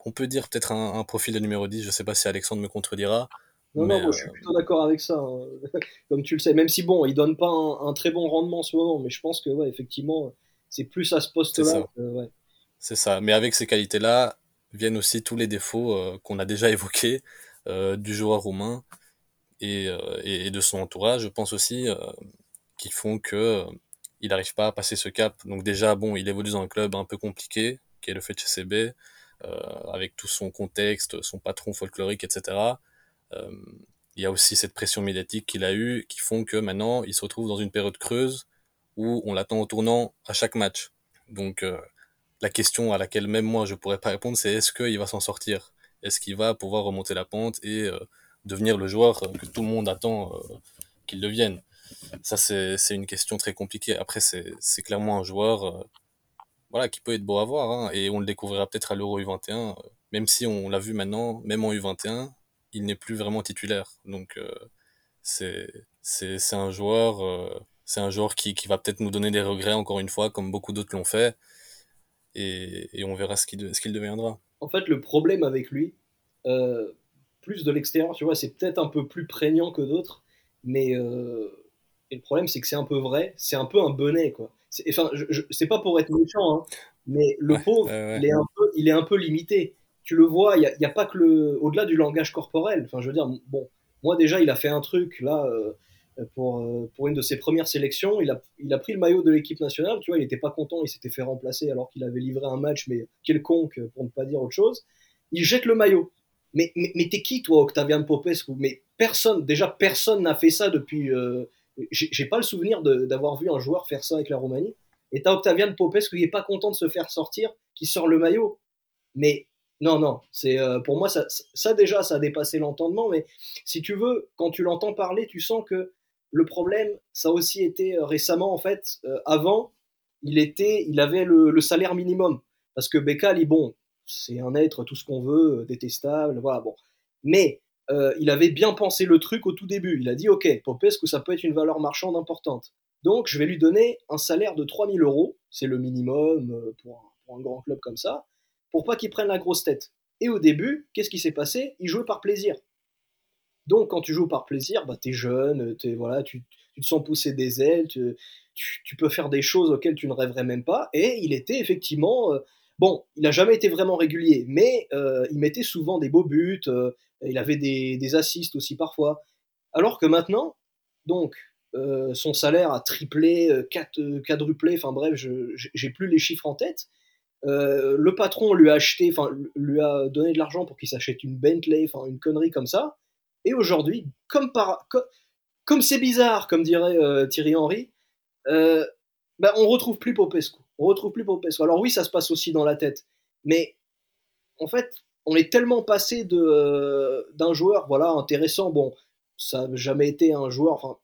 On peut dire peut-être un, un profil de numéro 10, je sais pas si Alexandre me contredira, non, non, moi, je suis euh, plutôt d'accord avec ça. Hein. Comme tu le sais, même si bon, il donne pas un, très bon rendement en ce moment, mais je pense que ouais, effectivement, c'est plus à ce poste-là. C'est ça. Mais avec ces qualités-là viennent aussi tous les défauts euh, qu'on a déjà évoqués euh, du joueur roumain et, et, de son entourage. Je pense aussi qui font que il n'arrive pas à passer ce cap. Donc déjà, bon, il évolue dans un club un peu compliqué, qui est le fait de CB, avec tout son contexte, son patron folklorique, etc. Euh, il y a aussi cette pression médiatique qu'il a eue qui font que maintenant il se retrouve dans une période creuse où on l'attend au tournant à chaque match. Donc euh, la question à laquelle même moi je pourrais pas répondre c'est est-ce qu'il va s'en sortir? Est-ce qu'il va pouvoir remonter la pente et euh, devenir le joueur que tout le monde attend qu'il devienne? Ça c'est une question très compliquée. Après c'est clairement un joueur voilà qui peut être beau à voir hein, et on le découvrira peut-être à l'Euro U21 même si on l'a vu maintenant même en U21 il n'est plus vraiment titulaire. Donc euh, c'est c'est un joueur euh, c'est un joueur qui, qui va peut-être nous donner des regrets encore une fois, comme beaucoup d'autres l'ont fait, et, et, on verra ce qu'il deviendra. En fait, le problème avec lui, euh, plus de l'extérieur, tu vois, c'est peut-être un peu plus prégnant que d'autres, mais et le problème, c'est que c'est un peu vrai, c'est un peu un bonnet, quoi. Enfin, c'est pas pour être méchant, hein, mais le pauvre, Il, est un peu, il est un peu limité tu le vois, il n'y a, pas que le. Au-delà du langage corporel, enfin, je veux dire, bon, moi déjà, il a fait un truc là. Euh, pour, euh, pour une de ses premières sélections, il a, il a pris le maillot de l'équipe nationale, tu vois, il n'était pas content, il s'était fait remplacer alors qu'il avait livré un match, mais quelconque, pour ne pas dire autre chose. Il jette le maillot. Mais, mais, mais t'es qui, toi, Octavian Popescu? Mais personne, déjà personne n'a fait ça depuis. Euh, j'ai pas le souvenir d'avoir vu un joueur faire ça avec la Roumanie. Et t'as Octavian Popescu qui est pas content de se faire sortir, qui sort le maillot. Mais non, non, c'est euh, pour moi ça, déjà ça a dépassé l'entendement, mais si tu veux, quand tu l'entends parler, tu sens que le problème, ça a aussi été euh, récemment en fait. Euh, avant, il était, il avait le, salaire minimum parce que Bekali, bon, c'est un être tout ce qu'on veut, détestable, voilà bon, mais il avait bien pensé le truc au tout début. Il a dit ok, que ça peut être une valeur marchande importante, donc je vais lui donner un salaire de 3000 euros, c'est le minimum pour un grand club comme ça pour pas qu'il prenne la grosse tête. Et au début, qu'est-ce qui s'est passé? Il jouait par plaisir. Donc, quand tu joues par plaisir, bah, tu es jeune, es, voilà, tu, te sens pousser des ailes, tu, peux faire des choses auxquelles tu ne rêverais même pas. Et il était effectivement. Euh, bon, il n'a jamais été vraiment régulier, mais euh, il mettait souvent des beaux buts, euh, il avait des, des, assists aussi parfois. Alors que maintenant, donc, son salaire a triplé, quadruplé, enfin bref, j'ai plus les chiffres en tête. Euh, le patron lui a acheté, enfin, lui a donné de l'argent pour qu'il s'achète une Bentley, enfin, une connerie comme ça. Et aujourd'hui, comme par, comme c'est bizarre, comme dirait euh, Thierry Henry, ben, on retrouve plus Popescu. On retrouve plus Popescu. Alors oui, ça se passe aussi dans la tête, mais en fait, on est tellement passé de d'un joueur, voilà, intéressant. Bon, ça n'a jamais été un joueur,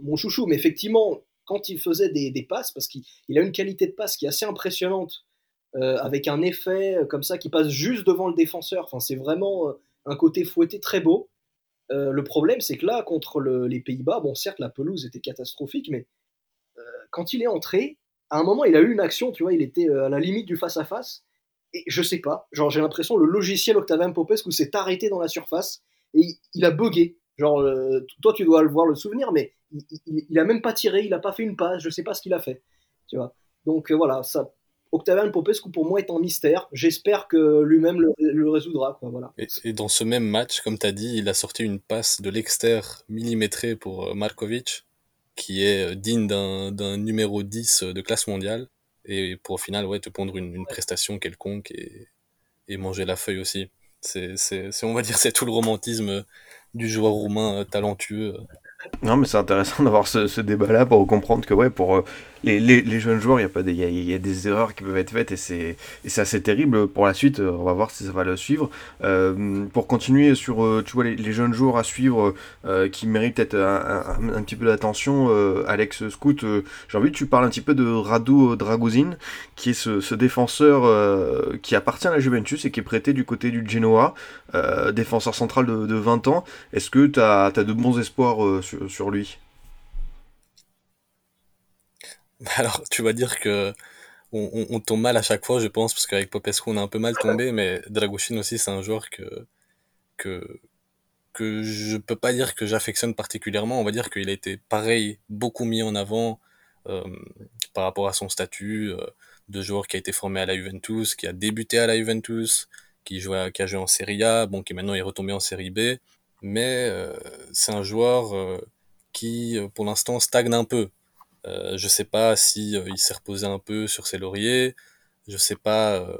mon chouchou, mais effectivement, quand il faisait des, des passes, parce qu'il a une qualité de passe qui est assez impressionnante euh, avec un effet euh, comme ça qui passe juste devant le défenseur. Enfin, c'est vraiment euh, un côté fouetté très beau. le problème, c'est que là, contre les Pays-Bas, bon, certes, la pelouse était catastrophique, mais quand il est entré, à un moment, il a eu une action, tu vois, il était à la limite du face-à-face, et je sais pas, genre, j'ai l'impression le logiciel Octavien Popescu s'est arrêté dans la surface, et il, a bugué. Genre, toi, tu dois le voir le souvenir, mais il, il, a même pas tiré, il a pas fait une passe, je sais pas ce qu'il a fait, tu vois. Donc voilà, ça, Octavian Popescu pour moi est un mystère. J'espère que lui-même le, résoudra. voilà. et, dans ce même match, comme tu as dit, il a sorti une passe de l'extérieur millimétrée pour euh, Markovic. qui est digne d'un numéro 10 de classe mondiale et pour au final ouais te pondre une, une prestation quelconque et, et manger la feuille aussi. C'est, c'est, on va dire, c'est tout le romantisme du joueur roumain talentueux. Non, mais c'est intéressant d'avoir ce, débat-là pour comprendre que, ouais, pour les, les, jeunes joueurs, il y, a des, y, a des erreurs qui peuvent être faites et c'est, assez terrible pour la suite. On va voir si ça va le suivre. Euh, pour continuer sur euh, tu vois, les, jeunes joueurs à suivre euh, qui méritent peut-être un, petit peu d'attention, euh, Alex Scout, euh, j'ai envie que tu parles un petit peu de Radu Dragozin, qui est ce, défenseur qui appartient à la Juventus et qui est prêté du côté du Genoa, défenseur central de, de, 20 ans. Est-ce que tu as, as, de bons espoirs sur, sur lui Alors, tu vas dire que on, tombe mal à chaque fois, je pense, parce qu'avec Popescu, on a un peu mal tombé, mais Dragoshin aussi, c'est un joueur que, que, que je peux pas dire que j'affectionne particulièrement. On va dire qu'il a été pareil, beaucoup mis en avant euh, par rapport à son statut euh, de joueur qui a été formé à la Juventus, qui a débuté à la Juventus, qui, jouait, qui a joué en Serie A, bon, qui maintenant est retombé en Série B, mais euh, c'est un joueur euh, qui, pour l'instant, stagne un peu. Euh, je sais pas si euh, il s'est reposé un peu sur ses lauriers. Je sais pas euh,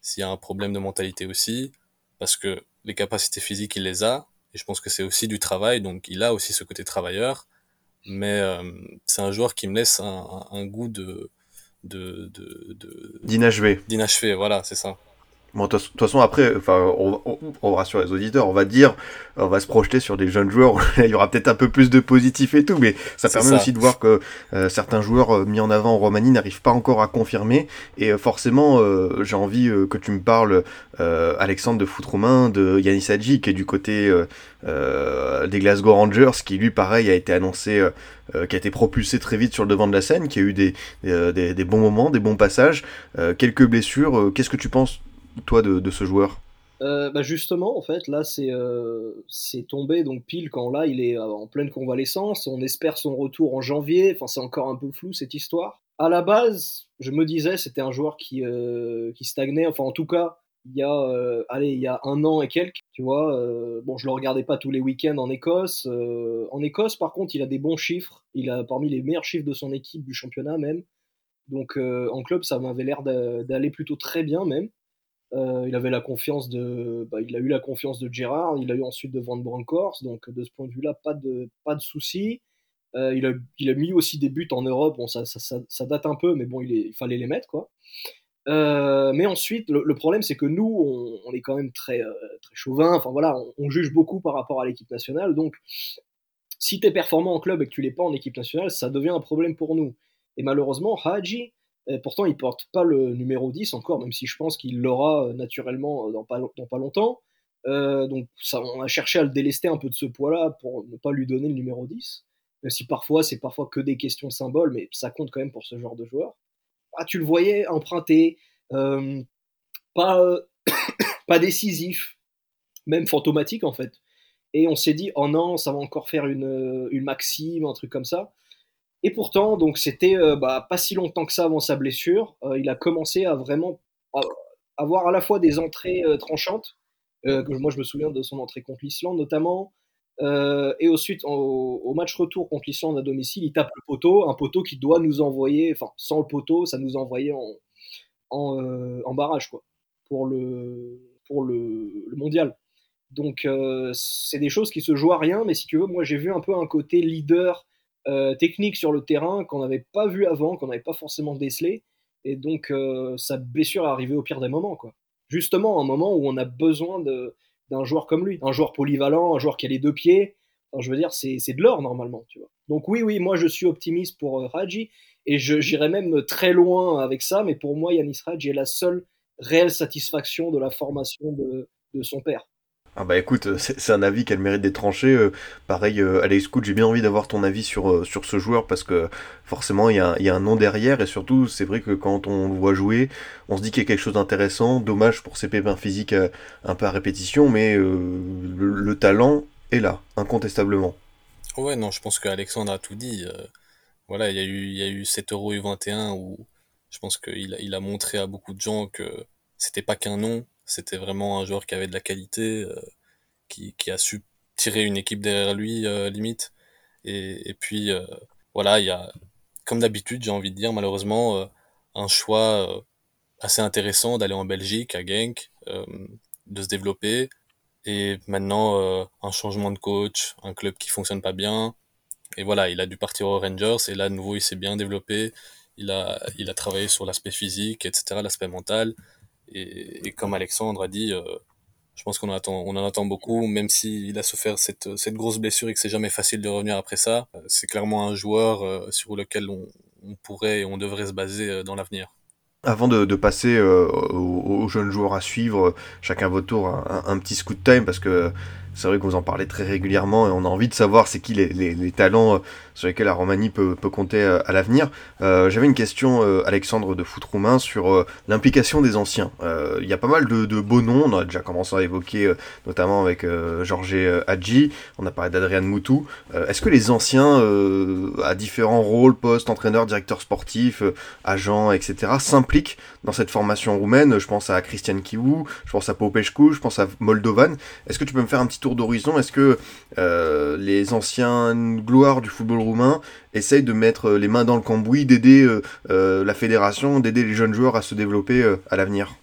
s'il y a un problème de mentalité aussi, parce que les capacités physiques il les a, et je pense que c'est aussi du travail, donc il a aussi ce côté travailleur. Mais c'est un joueur qui me laisse un, un goût de de d'inachevé. De, d'inachevé, voilà, c'est ça. Bon, de toute façon, après, enfin, on, on, on, rassure les auditeurs, on va dire, on va se projeter sur des jeunes joueurs, il y aura peut-être un peu plus de positif et tout, mais ça permet ça. aussi de voir que euh, certains joueurs euh, mis en avant en Roumanie n'arrivent pas encore à confirmer, et euh, forcément, j'ai envie que tu me parles, Alexandre, de foot roumain, de Yanis Hadji, qui est du côté des Glasgow Rangers, qui lui, pareil, a été annoncé, qui a été propulsé très vite sur le devant de la scène, qui a eu des, des, des bons moments, des bons passages, quelques blessures, qu'est-ce que tu penses toi de, ce joueur euh, bah justement, en fait, là, c'est euh, tombé donc pile quand là, il est en pleine convalescence. On espère son retour en janvier. Enfin, c'est encore un peu flou cette histoire. À la base, je me disais, c'était un joueur qui, euh, qui stagnait. Enfin, en tout cas, il y a, euh, allez, il y a un an et quelques, tu vois. Euh, bon, je le regardais pas tous les week-ends en Écosse. Euh, en Écosse, par contre, il a des bons chiffres. Il a parmi les meilleurs chiffres de son équipe du championnat même. Donc, en club, ça m'avait l'air d'aller plutôt très bien même. Euh, il avait la confiance de, bah, il a eu la confiance de Gérard, il a eu ensuite de Van Bronckhorst, donc de ce point de vue-là, pas de, pas de souci. Euh, il, a, il a mis aussi des buts en Europe, bon, ça, ça, ça, date un peu, mais bon, il, fallait les mettre, quoi. Euh, mais ensuite, le, problème, c'est que nous, on, est quand même très, très chauvin, enfin voilà, on, on, juge beaucoup par rapport à l'équipe nationale, donc si tu es performant en club et que tu l'es pas en équipe nationale, ça devient un problème pour nous. Et malheureusement, Haji, et pourtant, il porte pas le numéro 10 encore, même si je pense qu'il l'aura euh, naturellement euh, dans pas, dans pas longtemps. Euh, donc, ça, on a cherché à le délester un peu de ce poids-là pour ne pas lui donner le numéro 10. Même si parfois, c'est parfois que des questions de symboles, mais ça compte quand même pour ce genre de joueur. Ah, tu le voyais emprunté, euh, pas, euh, pas décisif, même fantomatique en fait. Et on s'est dit, oh non, ça va encore faire une, une maxime, un truc comme ça. Et pourtant, donc c'était euh, bah, pas si longtemps que ça avant sa blessure, euh, il a commencé à vraiment avoir à la fois des entrées euh, tranchantes, moi je me souviens de son entrée contre l'Islande notamment, et ensuite au, match retour contre l'Islande à domicile, il tape le poteau, un poteau qui doit nous envoyer, enfin sans le poteau, ça nous envoyait en, en, barrage quoi, pour le, pour le mondial. Donc c'est des choses qui se jouent à rien, mais si tu veux, moi j'ai vu un peu un côté leader euh, technique sur le terrain qu'on n'avait pas vu avant, qu'on n'avait pas forcément décelé. Et donc, euh, sa blessure est arrivée au pire des moments. Quoi. Justement, un moment où on a besoin d'un joueur comme lui, un joueur polyvalent, un joueur qui a les deux pieds. Enfin, je veux dire, c'est de l'or normalement. Tu vois. Donc, oui, oui, moi je suis optimiste pour euh, Raji. Et j'irai même très loin avec ça. Mais pour moi, Yanis Raji est la seule réelle satisfaction de la formation de, de son père. Ah bah écoute, c'est un avis qu'elle mérite d'être tranché. Euh, pareil, euh, Alex Cout, j'ai bien envie d'avoir ton avis sur, euh, sur ce joueur parce que forcément il y, a, y a un nom derrière et surtout c'est vrai que quand on le voit jouer, on se dit qu'il y a quelque chose d'intéressant. Dommage pour ses pépins physiques un peu à répétition, mais le, le, talent est là, incontestablement. Ouais, non, je pense qu'Alexandre a tout dit. voilà, il y a eu, y a eu 7 euro U21 où je pense qu'il a, il a montré à beaucoup de gens que c'était pas qu'un nom, c'était vraiment un joueur qui avait de la qualité, euh, qui, a su tirer une équipe derrière lui, euh, limite. Et, et puis, euh, voilà, il y a, comme d'habitude, j'ai envie de dire, malheureusement, un choix assez intéressant d'aller en Belgique, à Genk, de se développer. Et maintenant, un changement de coach, un club qui fonctionne pas bien. Et voilà, il a dû partir aux Rangers et là, de nouveau, il s'est bien développé. Il a, il a travaillé sur l'aspect physique, etc., l'aspect mental. Et, comme Alexandre a dit, euh, je pense qu'on attend, on en attend beaucoup, même s'il a souffert cette, cette grosse blessure et que c'est jamais facile de revenir après ça. C'est clairement un joueur euh, sur lequel on, pourrait et on devrait se baser euh, dans l'avenir. Avant de, passer euh, aux, aux, jeunes joueurs à suivre, chacun votre tour, un, un, petit scoot time, parce que c'est vrai que vous en parlez très régulièrement et on a envie de savoir c'est qui les, les, talents euh, sur lesquels la Roumanie peut, peut compter euh, à l'avenir. Euh, J'avais une question, Alexandre de Foot Roumain, sur l'implication des anciens. Il y a pas mal de, de, beaux noms, on a déjà commencé à évoquer notamment avec Georges Hadji, on a parlé d'Adrian Moutou. Est-ce que les anciens, à différents rôles, postes, entraîneurs, directeurs sportifs, agents, etc., s'impliquent dans cette formation roumaine? Je pense à Christian Kiwu, je pense à Popescu, je pense à Moldovan. Est-ce que tu peux me faire un petit tour d'horizon, est-ce que euh, les anciennes gloires du football roumain essayent de mettre les mains dans le cambouis, d'aider euh, euh, la fédération, d'aider les jeunes joueurs à se développer euh, à l'avenir?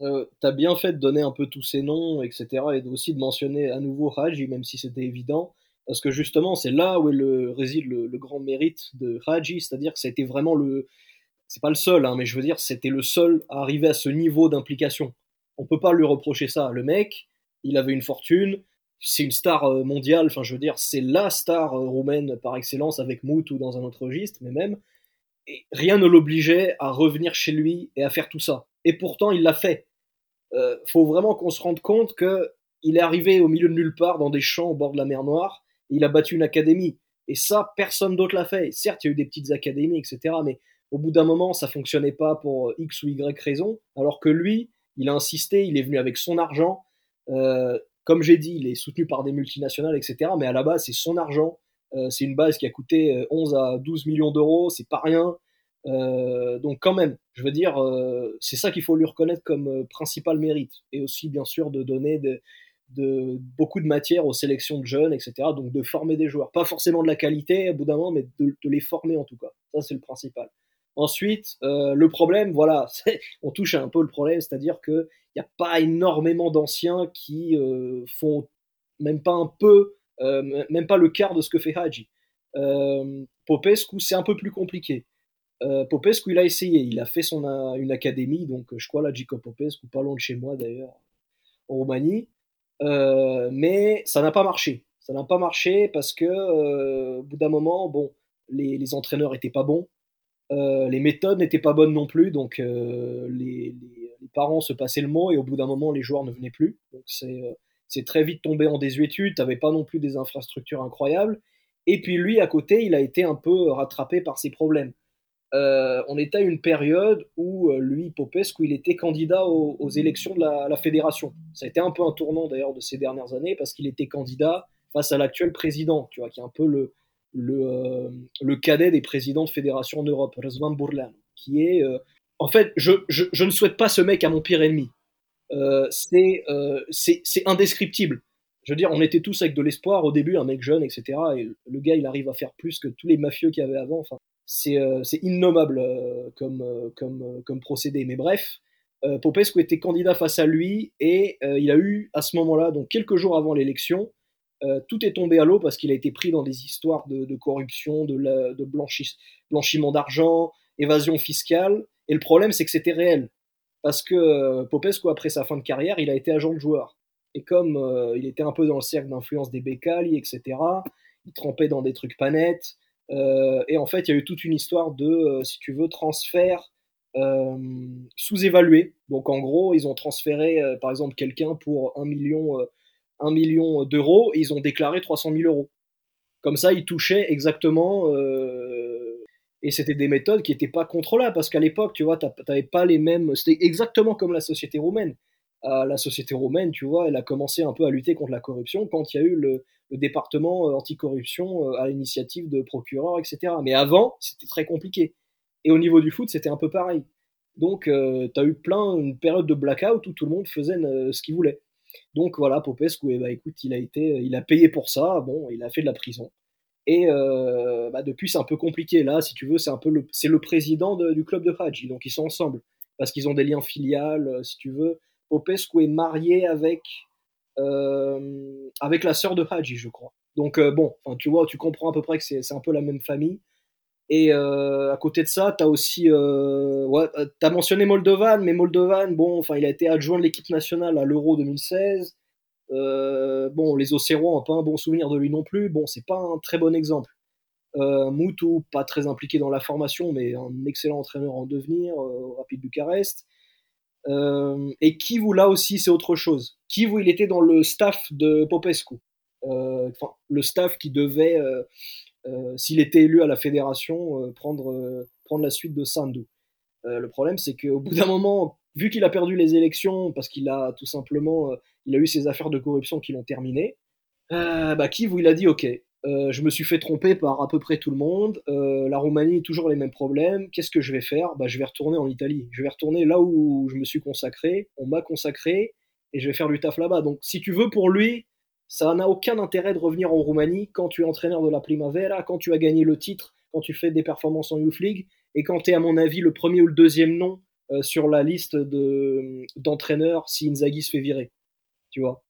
Euh, T'as bien fait de donner un peu tous ces noms, etc. Et aussi de mentionner à nouveau Haji, même si c'était évident. Parce que justement, c'est là où réside le, grand mérite de Haji, c'est-à-dire que été vraiment le. C'est pas le seul, hein, mais je veux dire, c'était le seul à arriver à ce niveau d'implication. On peut pas lui reprocher ça. Le mec, il avait une fortune, c'est une star euh, mondiale, enfin je veux dire, c'est la star euh, roumaine par excellence avec Mout ou dans un autre registre, mais même. Rien ne l'obligeait à revenir chez lui et à faire tout ça. Et pourtant, il l'a fait. Euh, faut vraiment qu'on se rende compte que il est arrivé au milieu de nulle part dans des champs au bord de la mer Noire, et il a battu une académie. Et ça, personne d'autre l'a fait. Certes, il y a eu des petites académies, etc., mais au bout d'un moment, ça fonctionnait pas pour X ou Y raison, alors que lui, il a insisté, il est venu avec son argent. Euh, comme j'ai dit, il est soutenu par des multinationales, etc. Mais à la base, c'est son argent. Euh, c'est une base qui a coûté 11 à 12 millions d'euros, c'est pas rien. Euh, donc quand même, je veux dire, euh, c'est ça qu'il faut lui reconnaître comme euh, principal mérite. Et aussi, bien sûr, de donner de, beaucoup de matière aux sélections de jeunes, etc. Donc de former des joueurs. Pas forcément de la qualité, au bout d'un moment, mais de, les former en tout cas. Ça, c'est le principal. Ensuite, euh, le problème, voilà, on touche un peu le problème, c'est-à-dire qu'il n'y a pas énormément d'anciens qui euh, font même pas un peu, euh, même pas le quart de ce que fait Hadji. Popescu, c'est un peu plus compliqué. Popescu, il a essayé, il a fait son, une académie, donc je crois là, Gico Popescu, pas loin de chez moi d'ailleurs, en Roumanie, mais ça n'a pas marché. Ça n'a pas marché parce que, au bout d'un moment, bon, les, les entraîneurs étaient pas bons, euh, les méthodes n'étaient pas bonnes non plus, donc euh, les, parents se passaient le mot et au bout d'un moment, les joueurs ne venaient plus. Donc c'est euh, très vite tombé en désuétude, t'avais pas non plus des infrastructures incroyables. Et puis lui, à côté, il a été un peu rattrapé par ses problèmes. On était à une période où lui, Popescu, il était candidat aux, aux élections de la, la, fédération. Ça a été un peu un tournant d'ailleurs de ces dernières années parce qu'il était candidat face à l'actuel président, tu vois, qui est un peu le, le, euh, le cadet des présidents de fédération en Europe, Razvan Bourlan, qui est... Euh, en fait, je, je, je, ne souhaite pas ce mec à mon pire ennemi. Euh, c'est indescriptible. Je veux dire, on était tous avec de l'espoir au début, un mec jeune, etc. Et le gars, il arrive à faire plus que tous les mafieux qu'il y avait avant. Enfin, c'est euh, innommable euh, comme, comme, comme procédé. Mais bref, Popescu était candidat face à lui et il a eu à ce moment-là, donc quelques jours avant l'élection, euh, tout est tombé à l'eau parce qu'il a été pris dans des histoires de, corruption, de, la, de blanchi, blanchiment d'argent, évasion fiscale. Et le problème, c'est que c'était réel. Parce que euh, Popescu, après sa fin de carrière, il a été agent de joueur. Et comme euh, il était un peu dans le cercle d'influence des Becali, etc., il trempait dans des trucs pas nets. Euh, et en fait, il y a eu toute une histoire de, si tu veux, transfert sous-évalué. Donc en gros, ils ont transféré, par exemple, quelqu'un pour un million 1 million d'euros ils ont déclaré 300 000 euros. Comme ça, ils touchaient exactement. Euh, et c'était des méthodes qui n'étaient pas contrôlables parce qu'à l'époque, tu vois, tu n'avais pas les mêmes. C'était exactement comme la société roumaine. Euh, la société roumaine, tu vois, elle a commencé un peu à lutter contre la corruption quand il y a eu le, département euh, anticorruption à l'initiative de procureurs, etc. Mais avant, c'était très compliqué. Et au niveau du foot, c'était un peu pareil. Donc, euh, tu as eu plein, une période de blackout où tout le monde faisait ce qu'il voulait. Donc voilà, Popescu, eh ben, écoute, il a été, il a payé pour ça. Bon, il a fait de la prison. Et bah, depuis, c'est un peu compliqué. Là, si tu veux, c'est un peu le, c'est le président du club de Hadji. Donc, ils sont ensemble parce qu'ils ont des liens filiales, si tu veux. Popescu est marié avec, avec la sœur de Hadji, je crois. Donc, bon, tu vois, tu comprends à peu près que c'est, un peu la même famille. Et à côté de ça, tu as aussi. ouais, tu as mentionné Moldovan, mais Moldovan, bon, enfin, il a été adjoint de l'équipe nationale à l'Euro 2016. Euh, bon, les Océrois n'ont pas un bon souvenir de lui non plus. Bon, c'est pas un très bon exemple. Euh, Moutou, pas très impliqué dans la formation, mais un excellent entraîneur en devenir, euh, Rapide Bucarest. Euh, et Kivu, là aussi, c'est autre chose. Kivu, il était dans le staff de Popescu. Enfin, le staff qui devait, s'il était élu à la fédération, prendre, prendre la suite de Sandu. le problème, c'est qu'au bout d'un moment, vu qu'il a perdu les élections parce qu'il a tout simplement, euh, il a eu ses affaires de corruption qui l'ont terminé, euh, bah, Kiev, il a dit ok, euh, je me suis fait tromper par à peu près tout le monde, euh, la Roumanie toujours les mêmes problèmes, qu'est-ce que je vais faire? Bah, Je vais retourner en Italie, je vais retourner là où je me suis consacré, on m'a consacré, et je vais faire du taf là-bas. Donc si tu veux, pour lui, ça n'a aucun intérêt de revenir en Roumanie quand tu es entraîneur de la Primavera, quand tu as gagné le titre, quand tu fais des performances en Youth League, et quand tu es à mon avis le premier ou le deuxième nom euh, sur la liste de, d'entraîneurs si Inzaghi se fait virer. Tu vois?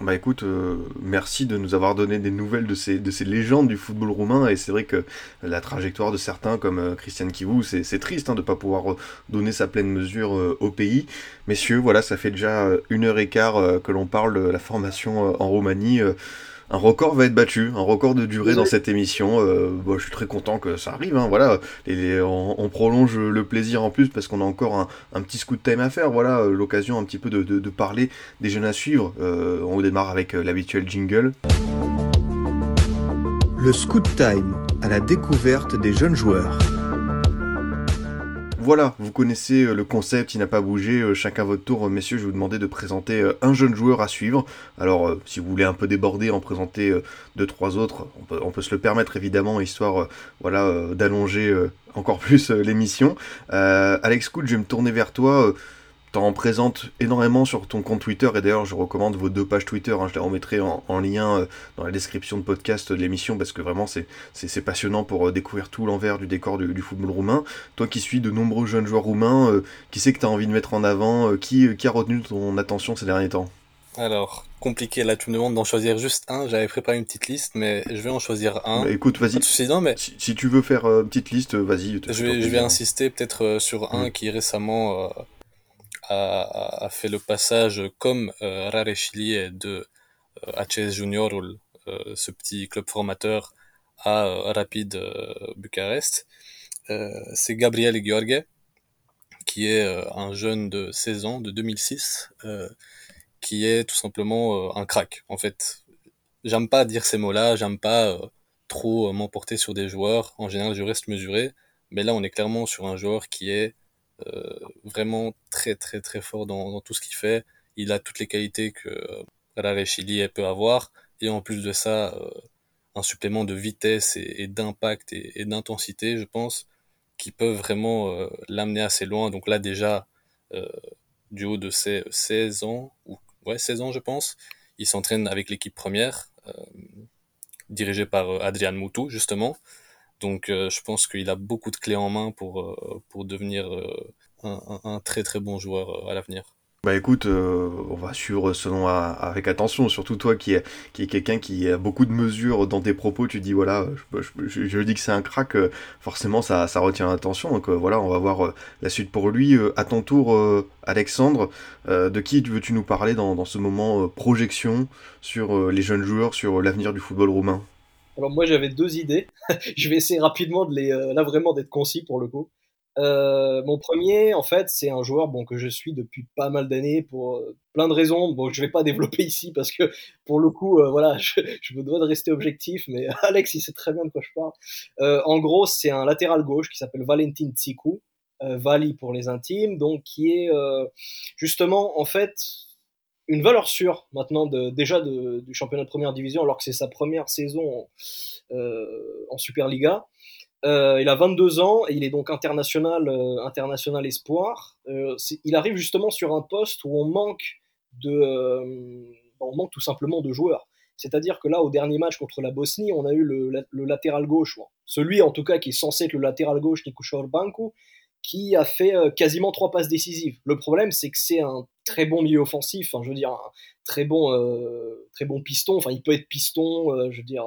Bah écoute, euh, merci de nous avoir donné des nouvelles de ces, de ces légendes du football roumain, et c'est vrai que la trajectoire de certains comme euh, Christian Kivou, c'est, triste hein, de ne pas pouvoir donner sa pleine mesure au pays. Messieurs, voilà, ça fait déjà une heure et quart que l'on parle de la formation en Roumanie un record va être battu, un record de durée dans cette émission. Euh, je suis très content que ça arrive. Hein, voilà, on, prolonge le plaisir en plus parce qu'on a encore un, petit scoot time à faire. Voilà, euh, l'occasion un petit peu de, parler des jeunes à suivre. Euh, on démarre avec l'habituel jingle. Le scoot time à la découverte des jeunes joueurs. Voilà, vous connaissez euh, le concept, il n'a pas bougé. Euh, chacun votre tour, euh, messieurs, je vais vous demander de présenter un jeune joueur à suivre. Alors, si vous voulez un peu déborder, en présenter deux, trois autres, on peut, se le permettre évidemment, histoire voilà, d'allonger encore plus l'émission. Alex Cool, je vais me tourner vers toi t'en présentes énormément sur ton compte Twitter et d'ailleurs je recommande vos deux pages Twitter, hein, je les remettrai en, lien euh, dans la description de podcast de l'émission parce que vraiment c'est, c'est, passionnant pour euh, découvrir tout l'envers du décor du, football roumain. Toi qui suis de nombreux jeunes joueurs roumains, euh, qui c'est que tu as envie de mettre en avant, qui, qui a retenu ton attention ces derniers temps? Alors, compliqué, là tu me demandes d'en choisir juste un, j'avais préparé une petite liste, mais je vais en choisir un. Bah, écoute, vas-y. mais... Si, tu veux faire une petite liste, vas-y. Je vais, je vais insister peut-être sur un mm. qui récemment a, fait le passage comme euh, Rarechili de euh, HS Junior, euh, ce petit club formateur, à euh, Rapide Bucarest. c'est Gabriel Gheorghe, qui est un jeune de 16 ans, de 2006, qui est tout simplement un crack. En fait, j'aime pas dire ces mots-là, j'aime pas trop m'emporter sur des joueurs. En général, je reste mesuré. Mais là, on est clairement sur un joueur qui est euh, vraiment très très très fort dans, tout ce qu'il fait. Il a toutes les qualités que Rare Chili peut avoir et en plus de ça, euh, un supplément de vitesse et, d'impact et, d'intensité, je pense, qui peuvent vraiment euh, l'amener assez loin. Donc là déjà, du haut de ses 16 ans, ou ouais 16 ans je pense, il s'entraîne avec l'équipe première, dirigée par Adrian Moutou justement. Donc euh, je pense qu'il a beaucoup de clés en main pour, euh, pour devenir euh, un, très très bon joueur à l'avenir. Bah écoute, on va suivre ce nom avec attention, surtout toi qui est, qui quelqu'un qui a beaucoup de mesures dans tes propos, tu dis voilà, je, dis que c'est un crack, forcément ça, ça retient l'attention, donc voilà, on va voir la suite pour lui. à ton tour, Alexandre, de qui veux-tu nous parler dans ce moment projection sur les jeunes joueurs, sur l'avenir du football roumain? Alors moi j'avais deux idées. je vais essayer rapidement de les, euh, là vraiment d'être concis pour le coup. Euh, mon premier, en fait, c'est un joueur bon que je suis depuis pas mal d'années pour euh, plein de raisons. Bon, je vais pas développer ici parce que pour le coup, voilà, je, je, me dois de rester objectif. Mais Alex, il sait très bien de quoi je parle. en gros, c'est un latéral gauche qui s'appelle Valentin Tsikou, Vali pour les intimes, donc qui est justement en fait une valeur sûre maintenant déjà du championnat de première division alors que c'est sa première saison en, euh, en Superliga. Euh, il a 22 ans et il est donc international, euh, international espoir. Euh, il arrive justement sur un poste où on manque de, on manque tout simplement de joueurs. C'est-à-dire que là, au dernier match contre la Bosnie, on a eu le, latéral gauche, celui en tout cas qui est censé être le latéral gauche, Nikusha Banco, qui a fait euh, quasiment trois passes décisives. Le problème, c'est que c'est un très bon milieu offensif, je veux dire, un très bon, euh, très bon piston, enfin, il peut être piston, euh, je veux dire,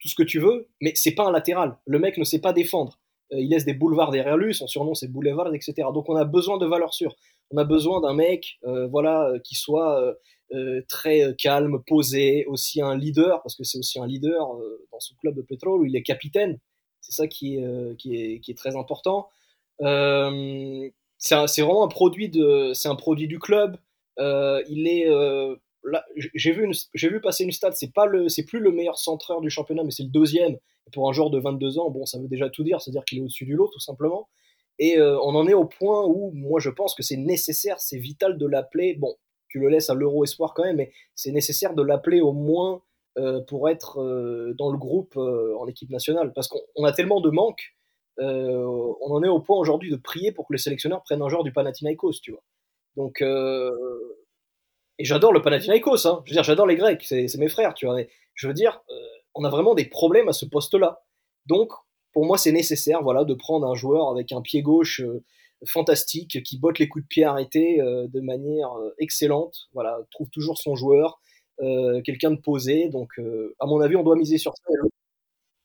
tout ce que tu veux, mais c'est pas un latéral. Le mec ne sait pas défendre. il laisse des boulevards derrière lui, son surnom c'est Boulevard, etc. Donc on a besoin de valeur sûre. On a besoin d'un mec, voilà, qui soit très calme, posé, aussi un leader, parce que c'est aussi un leader dans son club de pétrole où il est capitaine. C'est ça qui qui est, qui est très important. Euh, c'est vraiment un produit de, c'est un produit du club. Euh, il est euh, j'ai vu, vu passer une stat, c'est pas le, c'est plus le meilleur centreur du championnat, mais c'est le deuxième. pour un joueur de 22 ans, bon, ça veut déjà tout dire, c'est-à-dire qu'il est au-dessus du lot, tout simplement. Et on en est au point où, moi, je pense que c'est nécessaire, c'est vital de l'appeler. Bon, tu le laisses à l'Euro Espoir quand même, mais c'est nécessaire de l'appeler au moins pour être dans le groupe en équipe nationale, parce qu'on a tellement de manques euh, on en est au point aujourd'hui de prier pour que les sélectionneurs prennent un joueur du Panathinaikos, tu vois. Donc, euh, et j'adore le Panathinaikos, hein. je veux dire, j'adore les Grecs, c'est mes frères, tu vois. Mais je veux dire, euh, on a vraiment des problèmes à ce poste-là. Donc, pour moi, c'est nécessaire, voilà, de prendre un joueur avec un pied gauche fantastique, qui botte les coups de pied arrêtés de manière excellente, voilà, trouve toujours son joueur, quelqu'un de posé. Donc, à mon avis, on doit miser sur ça.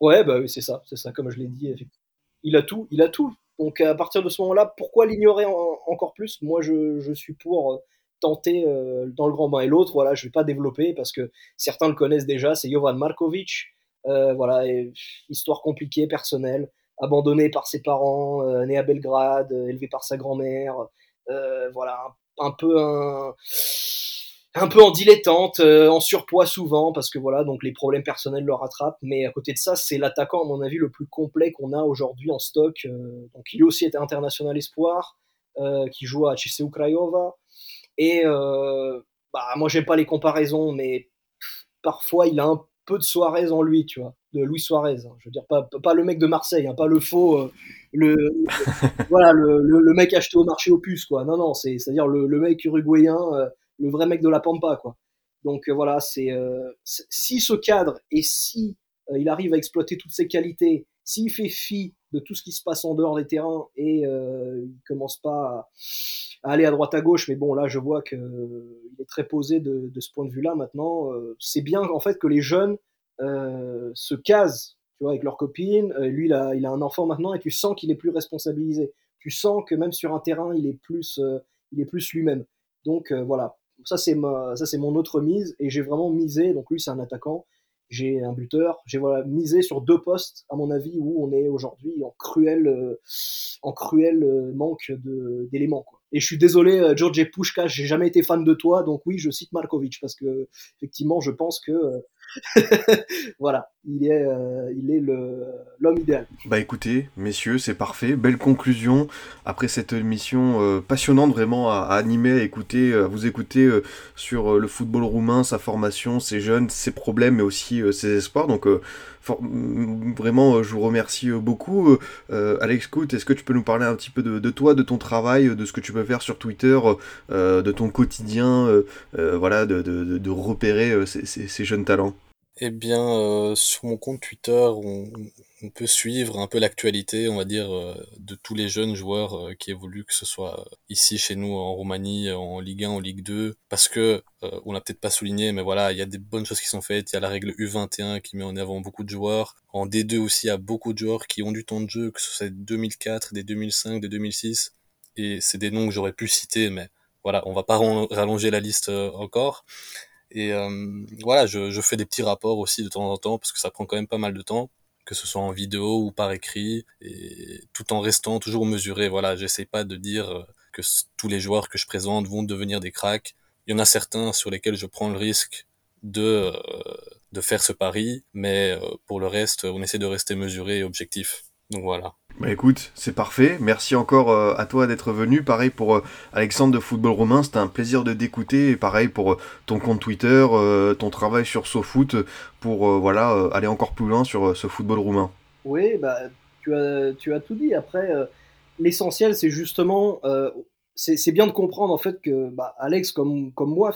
Ouais, bah c'est ça, c'est ça, comme je l'ai dit, effectivement il a tout, il a tout. Donc à partir de ce moment-là, pourquoi l'ignorer encore plus? Moi, je, suis pour euh, tenter euh, dans le grand bain. Et l'autre, voilà, je vais pas développer parce que certains le connaissent déjà, c'est Jovan Markovic. Euh, voilà, histoire compliquée, personnelle, abandonné par ses parents, né à Belgrade, élevé par sa grand-mère. voilà, un peu un un peu en dilettante, euh, en surpoids souvent, parce que voilà, donc les problèmes personnels le rattrapent. Mais à côté de ça, c'est l'attaquant, à mon avis, le plus complet qu'on a aujourd'hui en stock. Euh, donc il aussi été international espoir, euh, qui joue à CSU Craiova. Et bah, moi, j'aime pas les comparaisons, mais parfois il a un peu de Suarez en lui, tu vois, de Luis Suarez. Hein. Je veux dire, pas, pas le mec de Marseille, hein, pas le faux, le, voilà, le, le, mec acheté au marché aux puces, quoi. Non, non, c'est-à-dire le, le, mec uruguayen le vrai mec de la pampa, quoi. Donc euh, voilà, euh, c'est si ce cadre et si euh, il arrive à exploiter toutes ses qualités, s'il fait fi de tout ce qui se passe en dehors des terrains et il commence pas à, aller à droite à gauche, mais bon là je vois qu'il est très posé de, ce point de vue-là maintenant. c'est bien en fait que les jeunes se casent, tu vois, avec leurs copines. lui il a, il a un enfant maintenant et tu sens qu'il est plus responsabilisé. Tu sens que même sur un terrain il est plus, il est plus lui-même. Donc voilà, ça c'est ma, ça c'est mon autre mise et j'ai vraiment misé. Donc lui c'est un attaquant, j'ai un buteur, j'ai voilà misé sur deux postes à mon avis où on est aujourd'hui en cruel, euh, en cruel euh, manque de d'éléments. Et je suis désolé, euh, George Pushka, j'ai jamais été fan de toi, donc oui, je cite Markovic parce que effectivement, je pense que voilà, il est, euh, il est l'homme idéal. Bah écoutez, messieurs, c'est parfait. Belle conclusion après cette émission euh, passionnante, vraiment à, animer, à écouter, à vous écouter euh, sur le football roumain, sa formation, ses jeunes, ses problèmes, mais aussi ses espoirs. Donc vraiment, je vous remercie beaucoup. Alex Cout, est-ce que tu peux nous parler un petit peu de, toi, de ton travail, de ce que tu peux faire sur Twitter, de ton quotidien, voilà, de, repérer ces jeunes talents? Eh bien, euh, sur mon compte Twitter, on, peut suivre un peu l'actualité, on va dire, euh, de tous les jeunes joueurs euh, qui évoluent, que ce soit ici chez nous en Roumanie, en Ligue 1, en Ligue 2, parce que on l'a peut-être pas souligné, mais voilà, il y a des bonnes choses qui sont faites. Il y a la règle U21 qui met en avant beaucoup de joueurs. En D2 aussi, il y a beaucoup de joueurs qui ont du temps de jeu, que ce soit des 2004, des 2005, des 2006, et c'est des noms que j'aurais pu citer, mais voilà, on va pas rallonger la liste encore. Et euh, voilà, je, je, fais des petits rapports aussi de temps en temps parce que ça prend quand même pas mal de temps, que ce soit en vidéo ou par écrit, et tout en restant toujours mesuré. Voilà, j'essaie pas de dire euh, que tous les joueurs que je présente vont devenir des cracks. Il y en a certains sur lesquels je prends le risque de euh, de faire ce pari, mais pour le reste, on essaie de rester mesuré et objectif. Donc voilà. Bah écoute, c'est parfait. Merci encore euh, à toi d'être venu. Pareil pour euh, Alexandre de Football Romain, c'était un plaisir de t'écouter. Et pareil pour euh, ton compte Twitter, ton travail sur SoFoot pour voilà aller encore plus loin sur ce football roumain. Oui, bah tu as, tu as tout dit. Après, l'essentiel, c'est justement, c'est bien de comprendre en fait que bah, Alex, comme, comme moi,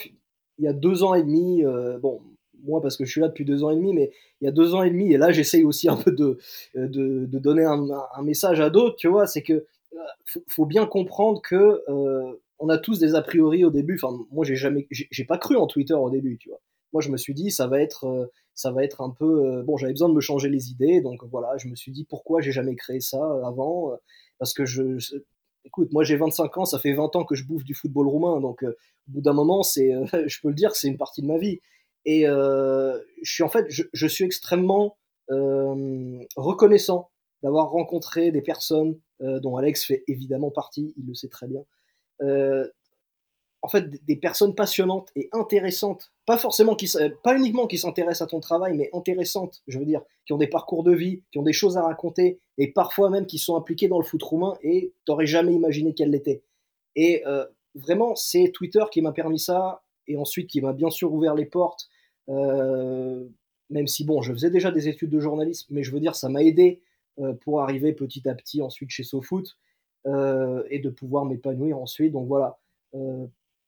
il y a deux ans et demi, bon, moi parce que je suis là depuis deux ans et demi, mais il y a deux ans et demi, et là j'essaye aussi un peu de, de, de donner un, message à d'autres, tu vois, c'est que faut, faut, bien comprendre que on a tous des a priori au début. Enfin, moi j'ai jamais, j'ai pas cru en Twitter au début, tu vois. Moi je me suis dit ça va être, ça va être un peu, bon j'avais besoin de me changer les idées, donc voilà, je me suis dit pourquoi j'ai jamais créé ça avant, parce que je écoute, moi j'ai 25 ans, ça fait 20 ans que je bouffe du football roumain, donc euh, au bout d'un moment, c'est, euh, je peux le dire, c'est une partie de ma vie. Et euh, je suis en fait, je, suis extrêmement reconnaissant d'avoir rencontré des personnes dont Alex fait évidemment partie, il le sait très bien, en fait des personnes passionnantes et intéressantes, pas forcément qui, pas uniquement qui s'intéressent à ton travail, mais intéressantes, je veux dire, qui ont des parcours de vie, qui ont des choses à raconter, et parfois même qui sont impliqués dans le foot roumain et t'aurais jamais imaginé qu'elles l'étaient. Et euh, vraiment, c'est Twitter qui m'a permis ça, et ensuite qui m'a bien sûr ouvert les portes, euh, même si bon, je faisais déjà des études de journalisme, mais je veux dire, ça m'a aidé euh, pour arriver petit à petit ensuite chez SoFoot et de pouvoir m'épanouir ensuite. Donc voilà.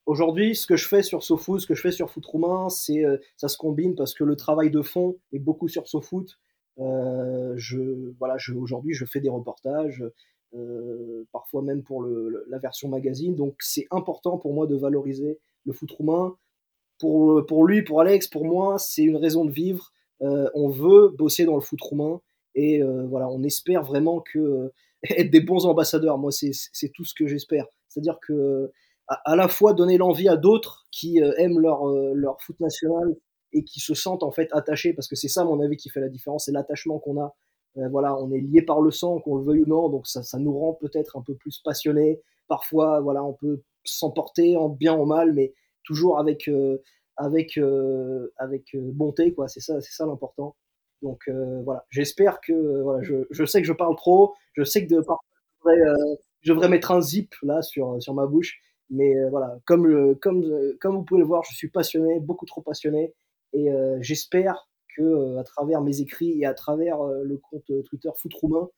Aujourd'hui, ce que je fais sur SoFoot, ce que je fais sur Foot Roumain, euh, ça se combine parce que le travail de fond est beaucoup sur SoFoot. Euh, je, voilà, aujourd'hui, je fais des reportages, euh, parfois même pour la version magazine. Donc, c'est important pour moi de valoriser le foot roumain. Pour, pour lui, pour Alex, pour moi, c'est une raison de vivre. Euh, on veut bosser dans le foot roumain et euh, voilà, on espère vraiment que être des bons ambassadeurs. Moi, c'est tout ce que j'espère. C'est-à-dire que à, la fois donner l'envie à d'autres qui euh, aiment leur, euh, leur foot national et qui se sentent en fait attachés, parce que c'est ça, à mon avis, qui fait la différence, c'est l'attachement qu'on a. Euh, voilà, on est lié par le sang, qu'on le veuille ou non, donc ça, ça nous rend peut-être un peu plus passionnés. Parfois, voilà, on peut s'emporter en bien ou en mal, mais toujours avec avec avec bonté, quoi. C'est ça, c'est ça l'important. Donc voilà, j'espère que voilà, je, je, sais que je parle trop, je sais que de je devrais, mettre un zip là sur sur ma bouche, mais euh, voilà, comme, comme, comme vous pouvez le voir, je suis passionné, beaucoup trop passionné. Et euh, j'espère que euh, à travers mes écrits et à travers le compte Twitter Foot Roumain,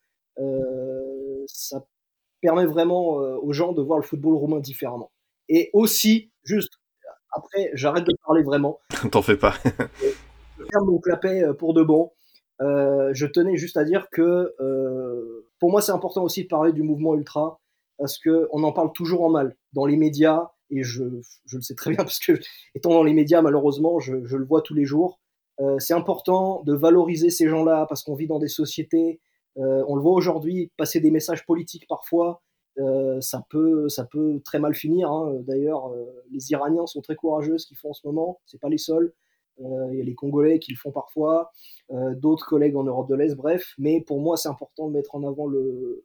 ça permet vraiment aux gens de voir le football roumain différemment. Et aussi, juste, après, j'arrête de parler vraiment. T'en fais pas. je ferme mon clapet pour de bon. Euh, je tenais juste à dire que euh, pour moi, c'est important aussi de parler du mouvement ultra parce qu'on en parle toujours en mal dans les médias, et je, je, le sais très bien parce que étant dans les médias, malheureusement, je, je le vois tous les jours. Euh, c'est important de valoriser ces gens-là parce qu'on vit dans des sociétés, euh, on le voit aujourd'hui, passer des messages politiques parfois, euh, ça, peut, ça peut très mal finir. Hein. D'ailleurs, euh, les Iraniens sont très courageux, ce qu'ils font en ce moment, c'est pas les seuls. Euh, il y a les Congolais qui le font parfois, d'autres collègues en Europe de l'Est, bref. Mais pour moi, c'est important de mettre en avant le,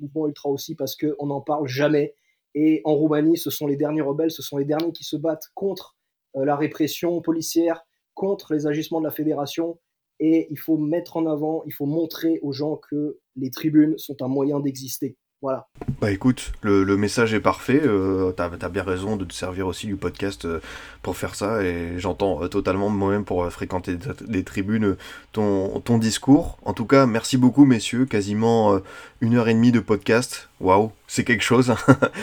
mouvement ultra aussi parce qu'on n'en parle jamais. Et en Roumanie, ce sont les derniers rebelles, ce sont les derniers qui se battent contre la répression policière, contre les agissements de la fédération. Et il faut mettre en avant, il faut montrer aux gens que les tribunes sont un moyen d'exister. Voilà. Bah écoute, le, message est parfait. Euh, T'as as bien raison de te servir aussi du podcast euh, pour faire ça. Et j'entends euh, totalement moi-même pour euh, fréquenter des tribunes ton, ton discours. En tout cas, merci beaucoup, messieurs. Quasiment une heure et demie de podcast. Waouh, c'est quelque chose.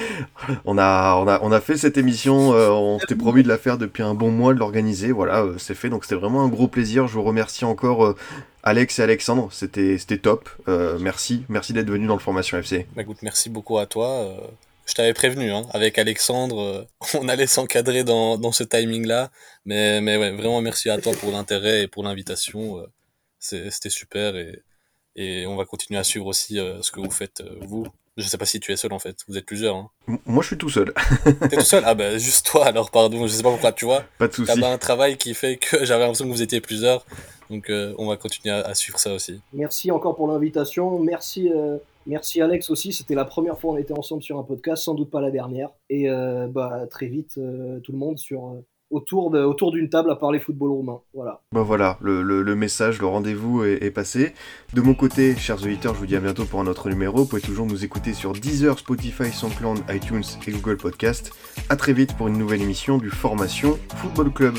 on, a, on, a, on a fait cette émission. on s'était promis de la faire depuis un bon mois, de l'organiser. Voilà, c'est fait. Donc c'était vraiment un gros plaisir. Je vous remercie encore Alex et Alexandre, c'était top. Euh, merci, merci d'être venu dans le Formation FC. Bah, écoute, merci beaucoup à toi. Euh, je t'avais prévenu, hein, avec Alexandre, euh, on allait s'encadrer dans, dans ce timing-là. Mais, mais ouais, vraiment merci à toi pour l'intérêt et pour l'invitation. C'était super et, et on va continuer à suivre aussi ce que vous faites, vous. Je sais pas si tu es seul en fait, vous êtes plusieurs. Hein. Moi je suis tout seul. T'es tout seul? Ah bah juste toi alors, pardon, je sais pas pourquoi, tu vois. Pas de soucis. T'as un travail qui fait que j'avais l'impression que vous étiez plusieurs. Donc euh, on va continuer à, suivre ça aussi. Merci encore pour l'invitation. Merci, euh, merci Alex aussi. C'était la première fois qu'on était ensemble sur un podcast, sans doute pas la dernière. Et euh, bah, très vite, tout le monde sur autour d'une table à parler football roumain. Voilà. Bah voilà, le, message, le rendez-vous est, est, passé. De mon côté, chers auditeurs, je vous dis à bientôt pour un autre numéro. Vous pouvez toujours nous écouter sur Deezer, Spotify, SoundCloud, iTunes et Google Podcast. À très vite pour une nouvelle émission du Formation Football Club.